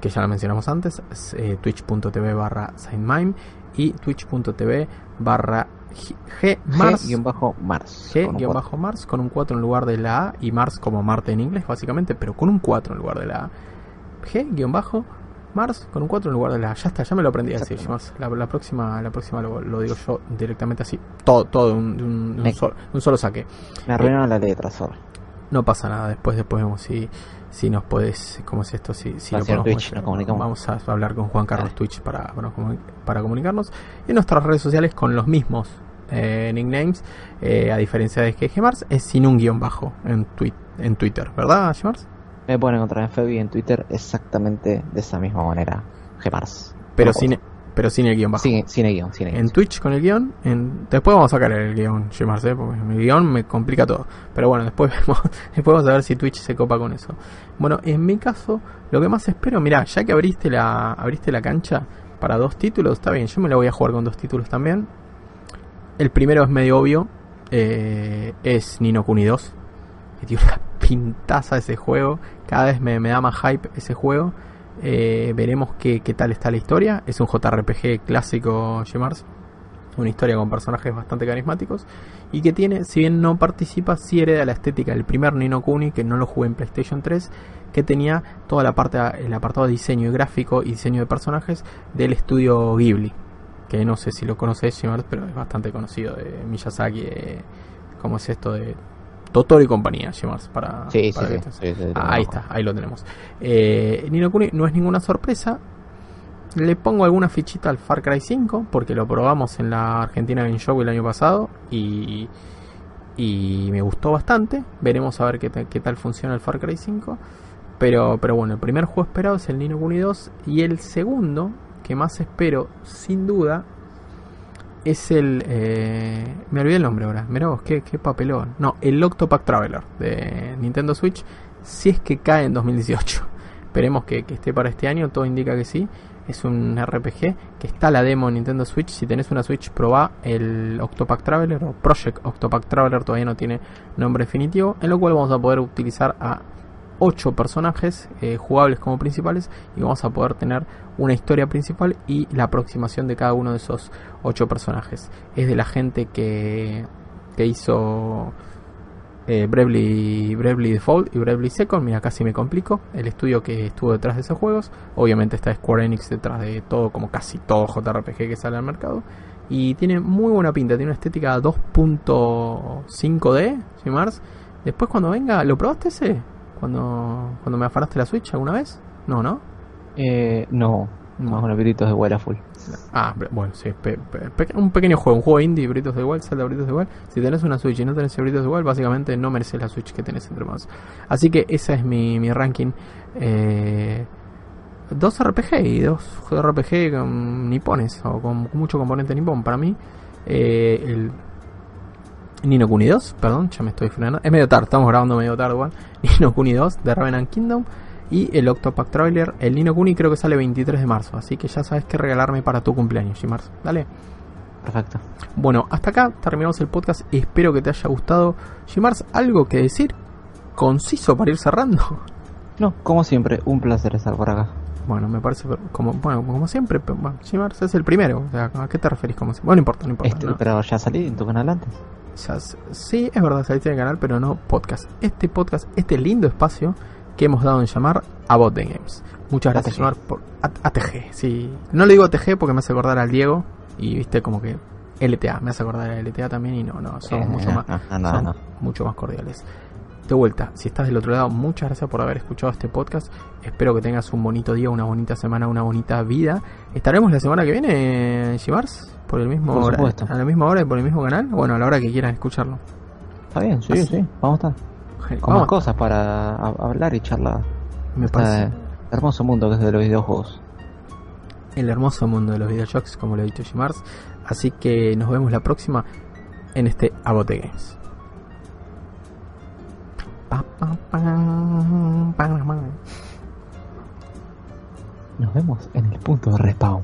S1: que ya lo mencionamos antes, eh, twitch.tv barra y twitch.tv barra
S2: G-Mars. G-Mars.
S1: G-Mars con un 4 en lugar de la A y Mars como Marte en inglés, básicamente, pero con un 4 en lugar de la A. G-Mars con un 4 en lugar de la A. Ya está, ya me lo aprendí así. La, la, próxima, la próxima lo, digo yo directamente así. Todo, todo un, un, solo, un, solo, saque.
S2: Me arruinaron la letra solo.
S1: No pasa nada, después, después vemos si si nos puedes, ¿cómo es esto? Si, si lo
S2: Twitch,
S1: Vamos a hablar con Juan Carlos Twitch para, para, comunicarnos. Y en nuestras redes sociales con los mismos eh, nicknames, eh, a diferencia de que Gmars, es sin un guion bajo en, en Twitter, ¿verdad, Gmars?
S2: Me pueden encontrar en Febi en Twitter exactamente de esa misma manera, Gmars.
S1: Pero sin, pero sin el guion bajo.
S2: Sin, sin el guion, sin
S1: En Twitch con el guion. En... Después vamos a sacar el guion, llamarse, porque el guion me complica todo. Pero bueno, después vemos, después vamos a ver si Twitch se copa con eso. Bueno, en mi caso, lo que más espero, mira, ya que abriste la, abriste la cancha para dos títulos, está bien, yo me la voy a jugar con dos títulos también. El primero es medio obvio, eh, es Nino Kuni 2. Que tiene una pintaza ese juego. Cada vez me, da más hype ese juego. Eh, veremos qué, tal está la historia. Es un JRPG clásico, Gemars. Una historia con personajes bastante carismáticos. Y que tiene, si bien no participa, sí hereda la estética del primer Nino Kuni, que no lo jugué en PlayStation 3, que tenía toda la parte, el apartado de diseño gráfico y diseño de personajes del estudio Ghibli. Que no sé si lo conoces, Gemars, pero es bastante conocido de Miyazaki. Eh, ¿Cómo es esto de Totoro y compañía, Gemars, para,
S2: sí,
S1: sí,
S2: sí,
S1: ahí está, ahí lo tenemos. Eh, Nino Kuni no es ninguna sorpresa. Le pongo alguna fichita al Far Cry 5 porque lo probamos en la Argentina Game Show el año pasado y, y me gustó bastante. Veremos a ver qué, qué, tal funciona el Far Cry 5. Pero, pero bueno, el primer juego esperado es el Nino Kuni 2 y el segundo que más espero sin duda es el. Eh, me olvidé el nombre ahora. Mirá vos, qué, qué papelón. No, el Octopack Traveler de Nintendo Switch. Si es que cae en 2018. Esperemos que, esté para este año. Todo indica que sí. Es un RPG que está la demo en Nintendo Switch. Si tenés una Switch, probá el Octopack Traveler o Project Octopack Traveler. Todavía no tiene nombre definitivo. En lo cual vamos a poder utilizar a 8 personajes eh, jugables como principales y vamos a poder tener una historia principal y la aproximación de cada uno de esos 8 personajes. Es de la gente que, que hizo eh, Bravely, Default y Bravely Second. Mira, casi me complico. El estudio que estuvo detrás de esos juegos. Obviamente está Square Enix detrás de todo, como casi todo JRPG que sale al mercado. Y tiene muy buena pinta, tiene una estética 2.5D, Mars. Después cuando venga, ¿lo probaste ese? cuando, cuando me afanaste la Switch alguna vez? No, ¿no?
S2: Eh, no, Más unos Britos de Wild a full.
S1: Ah, bueno, sí. pe- pe- un pequeño juego, un juego indie, Britos de Wild, Zelda Britos de Wild. Si tenés una Switch y no tenés Britos de Wild, básicamente no mereces la Switch que tenés entre manos. Así que ese es mi, mi ranking. Eh, dos RPG y dos RPG con nipones o con mucho componente nipón. Para mí, eh, el Nino Kuni 2, perdón, ya me estoy frenando. Es medio tarde, estamos grabando medio tarde igual. Nino Kuni 2 de Revenant Kingdom y el Octopack Traveler. El Nino Kuni creo que sale 23 de marzo, así que ya sabes qué regalarme para tu cumpleaños, Gimars. Dale.
S2: Perfecto.
S1: Bueno, hasta acá terminamos el podcast. Espero que te haya gustado. Gimars, ¿algo que decir? Conciso para ir cerrando.
S2: No, como siempre, un placer estar por acá.
S1: Bueno, me parece como, bueno, como siempre. pero, Bueno, Gimars es el primero. O sea, ¿a qué te referís como siempre? Bueno, no importa, no importa.
S2: Este,
S1: no.
S2: Pero ya salí en tu canal antes.
S1: Ya sí, es verdad, saliste del canal, pero no podcast. Este podcast, este lindo espacio que hemos dado en llamar About the Games. Muchas gracias,
S2: ATG.
S1: por A- ATG. Sí, no le digo ATG porque me hace acordar al Diego y viste como que LTA, me hace acordar a LTA también y no, no, somos
S2: Eh,
S1: mucho más,
S2: no, no, no,
S1: son
S2: no.
S1: mucho más cordiales. De vuelta, si estás del otro lado, muchas gracias por haber escuchado este podcast. Espero que tengas un bonito día, una bonita semana, una bonita vida. ¿Estaremos la semana que viene, Shimars? Por el mismo
S2: Por
S1: hora- a la misma hora y por el mismo canal. Bueno, a la hora que quieran escucharlo.
S2: Está bien, sí,
S1: Así-
S2: sí. Vamos a estar. Con más cosas para hablar y charlar.
S1: me
S2: Este
S1: parece
S2: hermoso mundo que es de los videojuegos.
S1: el hermoso mundo de los videojuegos, como lo ha dicho Shimars. Así que nos vemos la próxima en este Abote Games.
S2: Nos vemos en el punto de respawn.